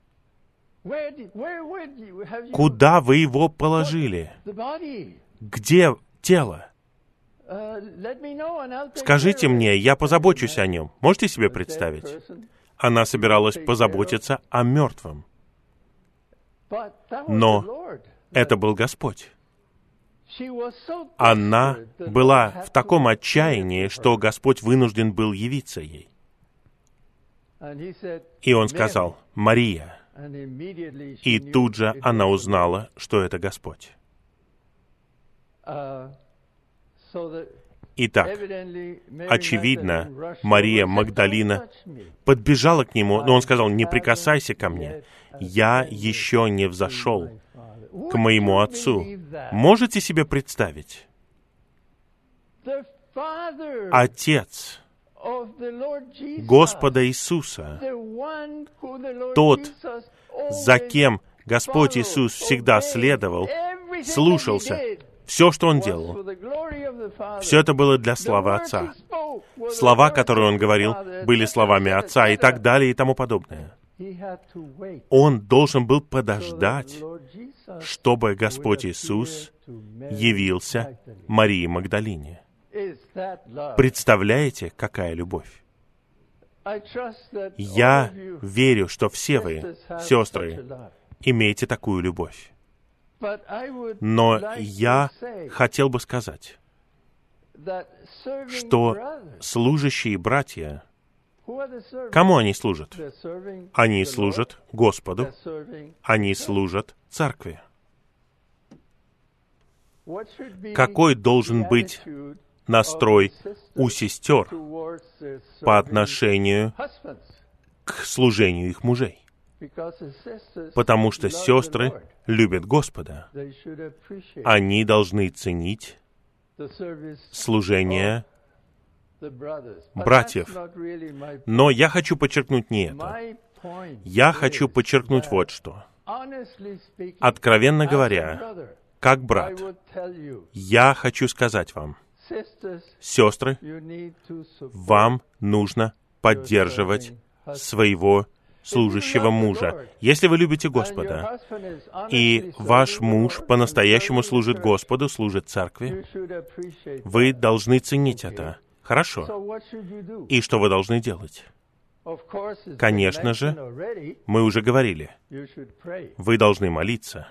«Куда вы его положили? Где тело? Uh, Скажите мне, it». я позабочусь о нем». Можете себе представить? Она собиралась позаботиться о мертвом. Но. Это был Господь. Она была в таком отчаянии, что. Господь вынужден был явиться ей. И он сказал, «Мария». И тут же она узнала, что это Господь. Uh, Итак, очевидно, Мария Магдалина подбежала к нему, но он сказал, не прикасайся ко мне, я еще не взошел к моему отцу. Можете себе представить? Отец Господа Иисуса, тот, за кем Господь Иисус всегда следовал, слушался, все, что Он делал, все это было для славы Отца. Слова, которые Он говорил, были словами Отца и так далее и тому подобное. Он должен был подождать, чтобы Господь Иисус явился Марии Магдалине. Представляете, какая любовь? Я верю, что все вы, сестры, имеете такую любовь. Но я хотел бы сказать, что служащие братья, кому они служат? Они служат Господу, они служат Церкви. Какой должен быть настрой у сестер по отношению к служению их мужей? Потому что сестры любят Господа. Они должны ценить служение братьев. Но я хочу подчеркнуть не это. Я хочу подчеркнуть вот что. Откровенно говоря, как брат, я хочу сказать вам, сестры, вам нужно поддерживать своего служащего мужа. Если вы любите Господа, и ваш муж по-настоящему служит Господу, служит церкви, вы должны ценить это. Хорошо. И что вы должны делать? Конечно же, мы уже говорили, вы должны молиться.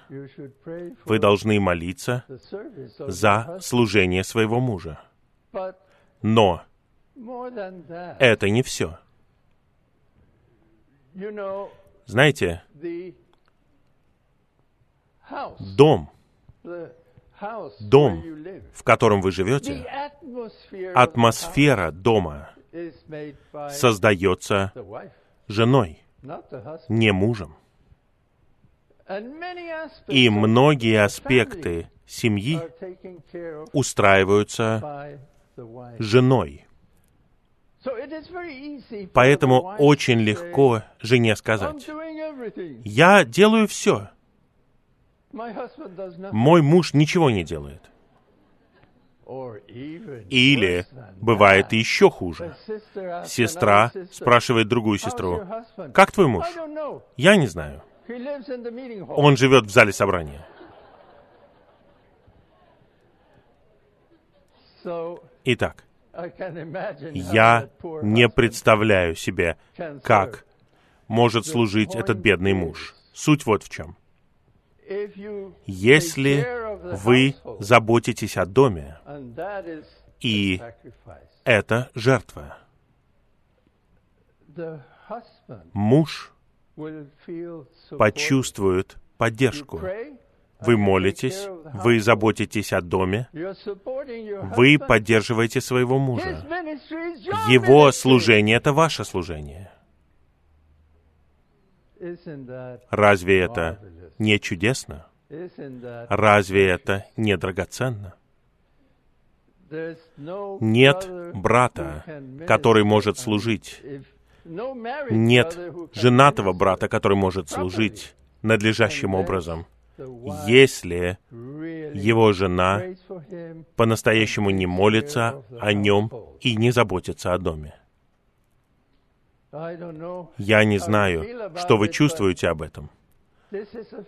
Вы должны молиться за служение своего мужа. Но это не все. Знаете, дом, дом, в котором вы живете, атмосфера дома создается женой, не мужем. И многие аспекты семьи устраиваются женой. Поэтому очень легко жене сказать, «Я делаю все». Мой муж ничего не делает. Или бывает еще хуже. Сестра спрашивает другую сестру, «Как твой муж?» «Я не знаю. Он живет в зале собрания». Итак, я не представляю себе, как может служить этот бедный муж. Суть вот в чем. Если вы заботитесь о доме, и это жертва, муж почувствует поддержку. Вы молитесь, вы заботитесь о доме, вы поддерживаете своего мужа. Его служение — это ваше служение. Разве это не чудесно? Разве это не драгоценно? Нет брата, который может служить. Нет женатого брата, который может служить надлежащим образом если его жена по-настоящему не молится о нем и не заботится о доме. Я не знаю, что вы чувствуете об этом,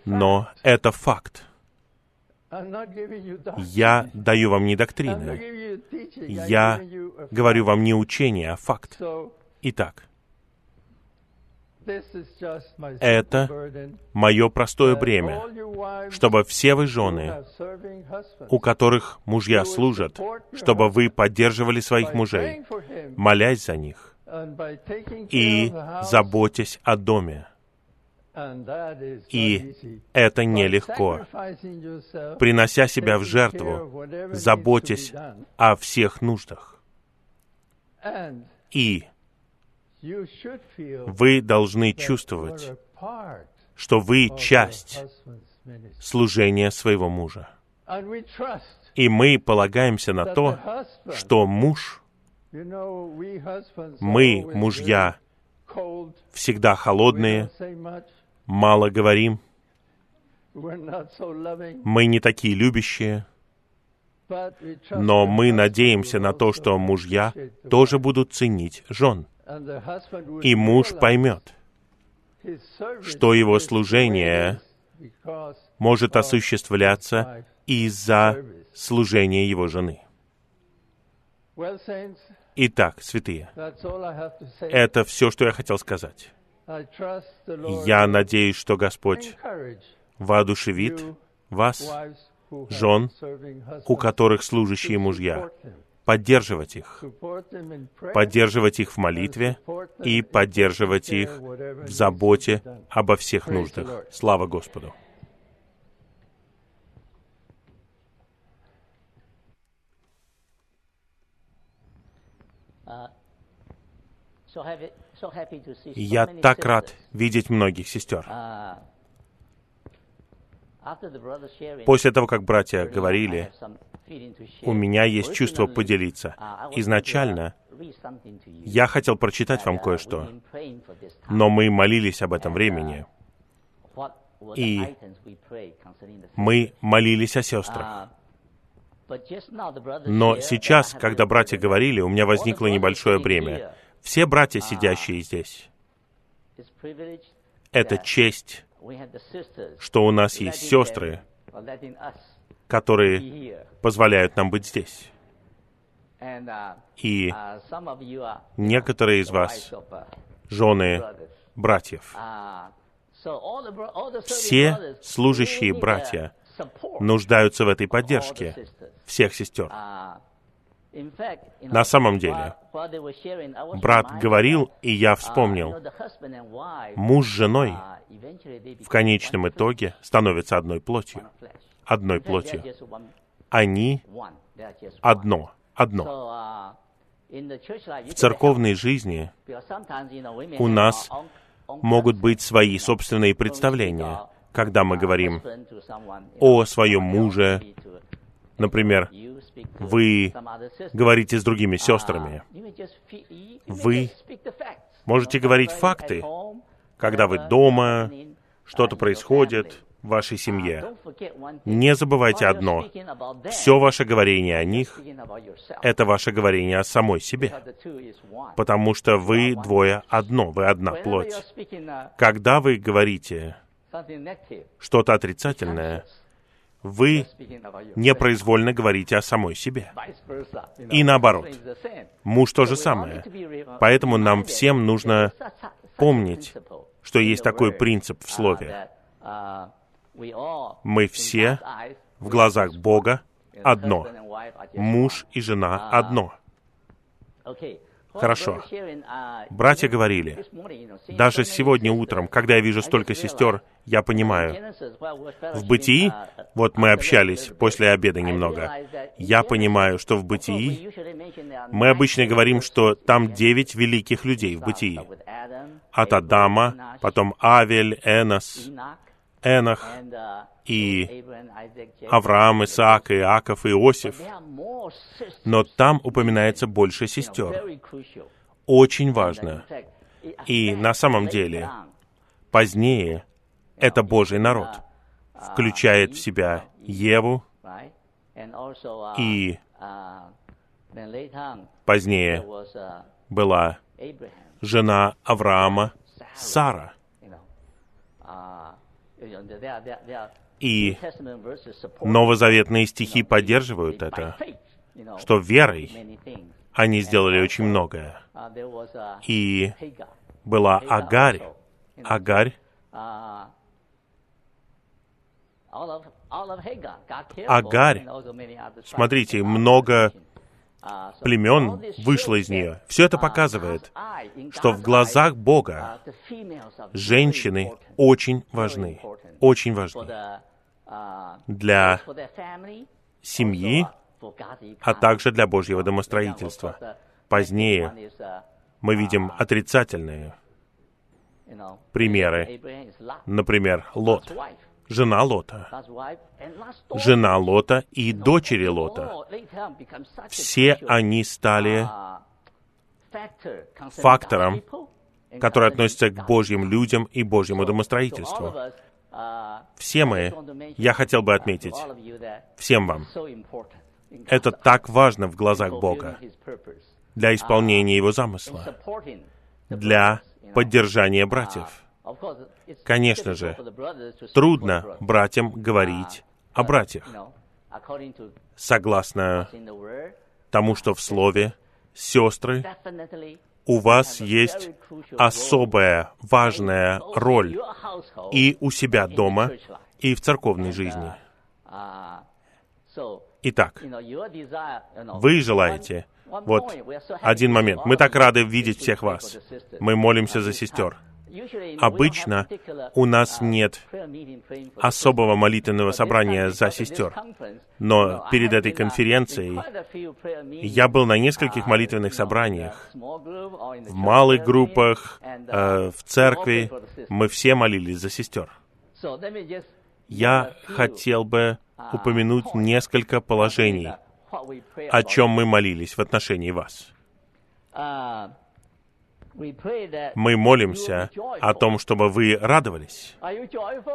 но это факт. Я даю вам не доктрины. Я говорю вам не учение, а факт. Итак, это мое простое бремя, чтобы все вы жены, у которых мужья служат, чтобы вы поддерживали своих мужей, молясь за них и заботясь о доме. И это нелегко. Принося себя в жертву, заботясь о всех нуждах. И вы должны чувствовать, что вы часть служения своего мужа. И мы полагаемся на то, что муж, мы, мужья, всегда холодные. Мало говорим, мы не такие любящие, но мы надеемся на то, что мужья тоже будут ценить жен. И муж поймет, что его служение может осуществляться из-за служения его жены. Итак, святые, это все, что я хотел сказать. Я надеюсь, что Господь воодушевит вас, have жен, у которых служащие мужья, поддерживать их, поддерживать их в молитве и поддерживать их в заботе обо всех нуждах. Слава Господу! So happy, so Я так рад видеть многих сестер. Uh, После того, как братья говорили, у меня есть чувство поделиться. uh, Изначально uh, я хотел прочитать вам uh, кое-что, но мы молились об этом времени. И Мы молились о сестрах. Uh, Но сейчас, когда братья говорили, у меня возникло небольшое бремя. Все братья, сидящие здесь, это честь, что у нас есть сестры, которые позволяют нам быть здесь. Uh, И uh, некоторые из вас uh, жены братьев. Uh, Все служащие братья нуждаются в этой поддержке всех сестер. На самом деле, Брат говорил, и я uh, вспомнил, муж с женой uh, в конечном итоге flesh, становятся одной плотью. Одной плотью. Они одно, одно. Uh, В церковной жизни у нас могут быть свои собственные представления, когда мы uh, говорим о своем муже. Например, вы говорите с другими Uh, сестрами. Вы можете говорить факты, когда вы дома, uh, что-то происходит в вашей Uh, семье. Не забывайте одно. Все ваше говорение о них это ваше говорение о самой себе. Потому что вы двое одно, вы одна плоть. uh, Когда вы говорите что-то отрицательное, вы непроизвольно говорите о самой себе. И наоборот. Муж то же самое. Поэтому нам всем нужно помнить, что есть такой принцип в uh, Слове. uh, Мы все В глазах. Бога одно. Муж и жена А, одно. Хорошо. uh, Братья говорили, даже сегодня утром, когда я вижу столько сестер, я понимаю, в бытии, uh, вот мы общались после обеда немного, я понимаю, что в бытии мы обычно говорим, что там девять великих людей в бытии. От Адама, потом Авель, Энос, Uh, и. Авраам, Исаак, Иаков, Иосиф. Но там упоминается больше сестер. Очень uh, важно. И на самом деле Позднее это Божий народ uh, включает в себя uh, Еву uh, и uh, позднее uh, была жена Авраама Сара. Uh, И новозаветные стихи поддерживают это, что верой они сделали очень многое. uh, uh, И была Агарь. Агарь. uh, Агарь. Смотрите, много. Племен вышло из нее. Все это показывает, что в глазах Бога женщины очень важны, очень важны для семьи, а также для Божьего домостроительства. Позднее мы видим отрицательные примеры. Например, Лот, жена Лота, жена Лота и дочери Лота. Все они стали фактором, который относится к Божьим людям и Божьему домостроительству. Все мы, я хотел бы отметить, всем вам, это так важно в глазах Бога для исполнения Его замысла, для поддержания братьев. Конечно же, трудно братьям говорить о братьях. Согласно тому, что в Слове, сестры, у вас есть особая важная роль и у себя дома, и в церковной жизни. Итак, вы желаете, вот один момент, мы так рады видеть всех вас. Мы молимся за сестер. Обычно у нас нет особого молитвенного собрания за сестер. Но перед этой конференцией я был на нескольких молитвенных собраниях, в малых группах, э, в церкви. Мы все молились за сестер. Я хотел бы упомянуть несколько положений, о чем мы молились в отношении вас. Мы молимся о том, чтобы вы радовались.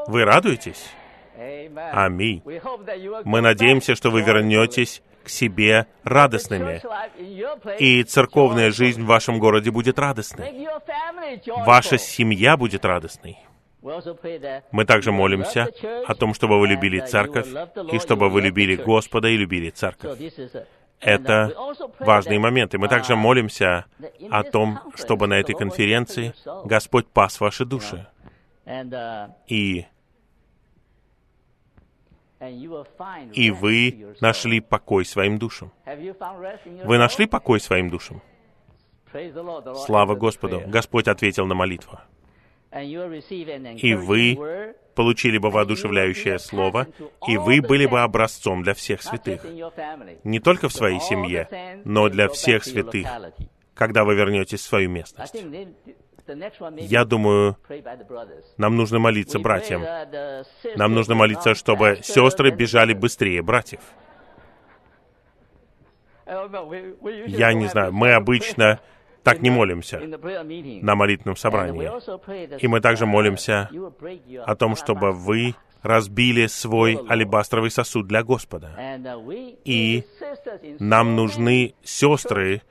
Вы радуетесь? Аминь. Мы надеемся, что вы вернетесь к себе радостными, и церковная жизнь в вашем городе будет радостной. Ваша семья будет радостной. Мы также молимся о том, чтобы вы любили церковь, и чтобы вы любили Господа и любили церковь. Это важные моменты. Мы также молимся о том, чтобы на этой конференции Господь пас ваши души. И, и вы нашли покой своим душам. Вы нашли покой своим душам? Слава Господу! Господь ответил на молитву и вы получили бы воодушевляющее слово, и вы были бы образцом для всех святых. Не только в своей семье, но для всех святых, когда вы вернетесь в свою местность. Я думаю, нам нужно молиться братьям. Нам нужно молиться, чтобы сестры бежали быстрее братьев. Я не знаю, мы обычно так не молимся на молитвенном собрании. И мы также молимся о том, чтобы вы разбили свой алебастровый сосуд для Господа. И нам нужны сестры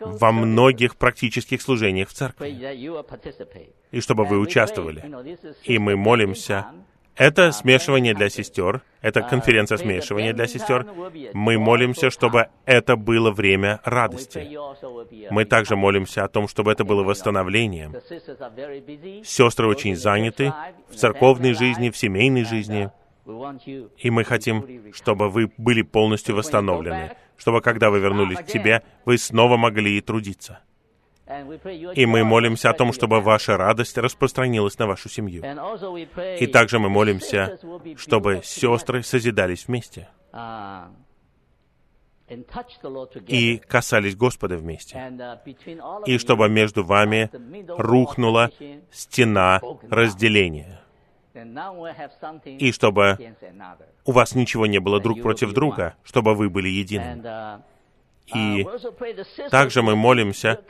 во многих практических служениях в церкви. И чтобы вы участвовали. И мы молимся это смешивание для сестер, это конференция смешивания для сестер. Мы молимся, чтобы это было время радости. Мы также молимся о том, чтобы это было восстановлением. Сестры очень заняты в церковной жизни, в семейной жизни. И мы хотим, чтобы вы были полностью восстановлены, чтобы когда вы вернулись к себе, вы снова могли трудиться. И мы молимся о том, чтобы ваша радость распространилась на вашу семью. И также мы молимся, чтобы сестры созидались вместе и касались Господа вместе. И чтобы между вами рухнула стена разделения. И чтобы у вас ничего не было друг против друга, чтобы вы были едины. И также мы молимся,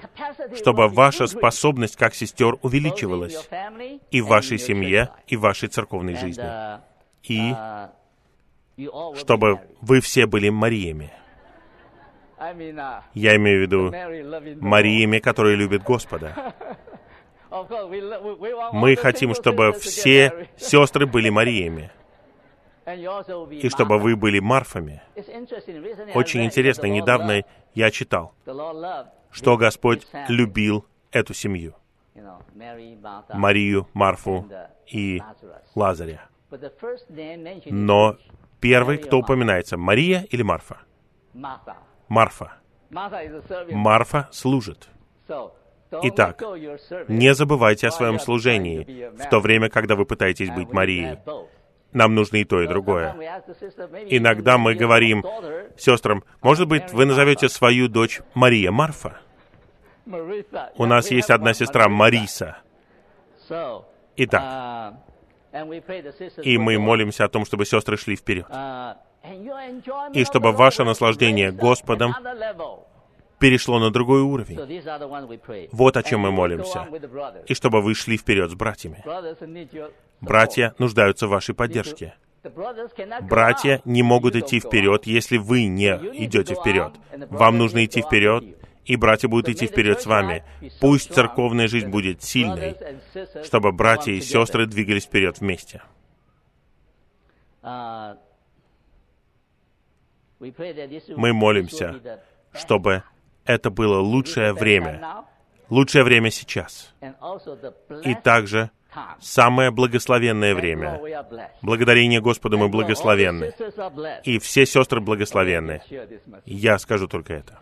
чтобы ваша способность как сестер увеличивалась. и в вашей семье, и в вашей церковной жизни. И чтобы вы все были Мариями. Я имею в виду Мариями, которые любят Господа. Мы хотим, чтобы все сестры были Мариями и чтобы вы были Марфами. Очень интересно, недавно я читал, что Господь любил эту семью. Марию, Марфу и Лазаря. Но первый, кто упоминается, Мария или Марфа? Марфа. Марфа служит. Итак. Не забывайте о своем служении в то время, когда вы пытаетесь быть Марией. Нам нужно и то, и другое. Иногда мы говорим сестрам, может быть, вы назовете свою дочь Мария Марфа? У нас есть одна сестра. Мариса. Итак, uh, и мы молимся о том, чтобы сестры шли вперед. Uh, И чтобы ваше наслаждение Господом. Перешло на другой уровень. Вот о чем мы молимся. И чтобы вы шли вперед с братьями. Братья нуждаются в вашей поддержке. Братья не могут идти вперед, если вы не идете вперед. Вам нужно идти вперед, и братья будут идти вперед с вами. Пусть церковная жизнь будет сильной, чтобы братья и сестры двигались вперед вместе. Uh, Мы молимся, чтобы это было лучшее время. Лучшее время сейчас. И также самое благословенное время. Благодарение Господу мы благословенны. И все сестры благословенны. Я скажу только это.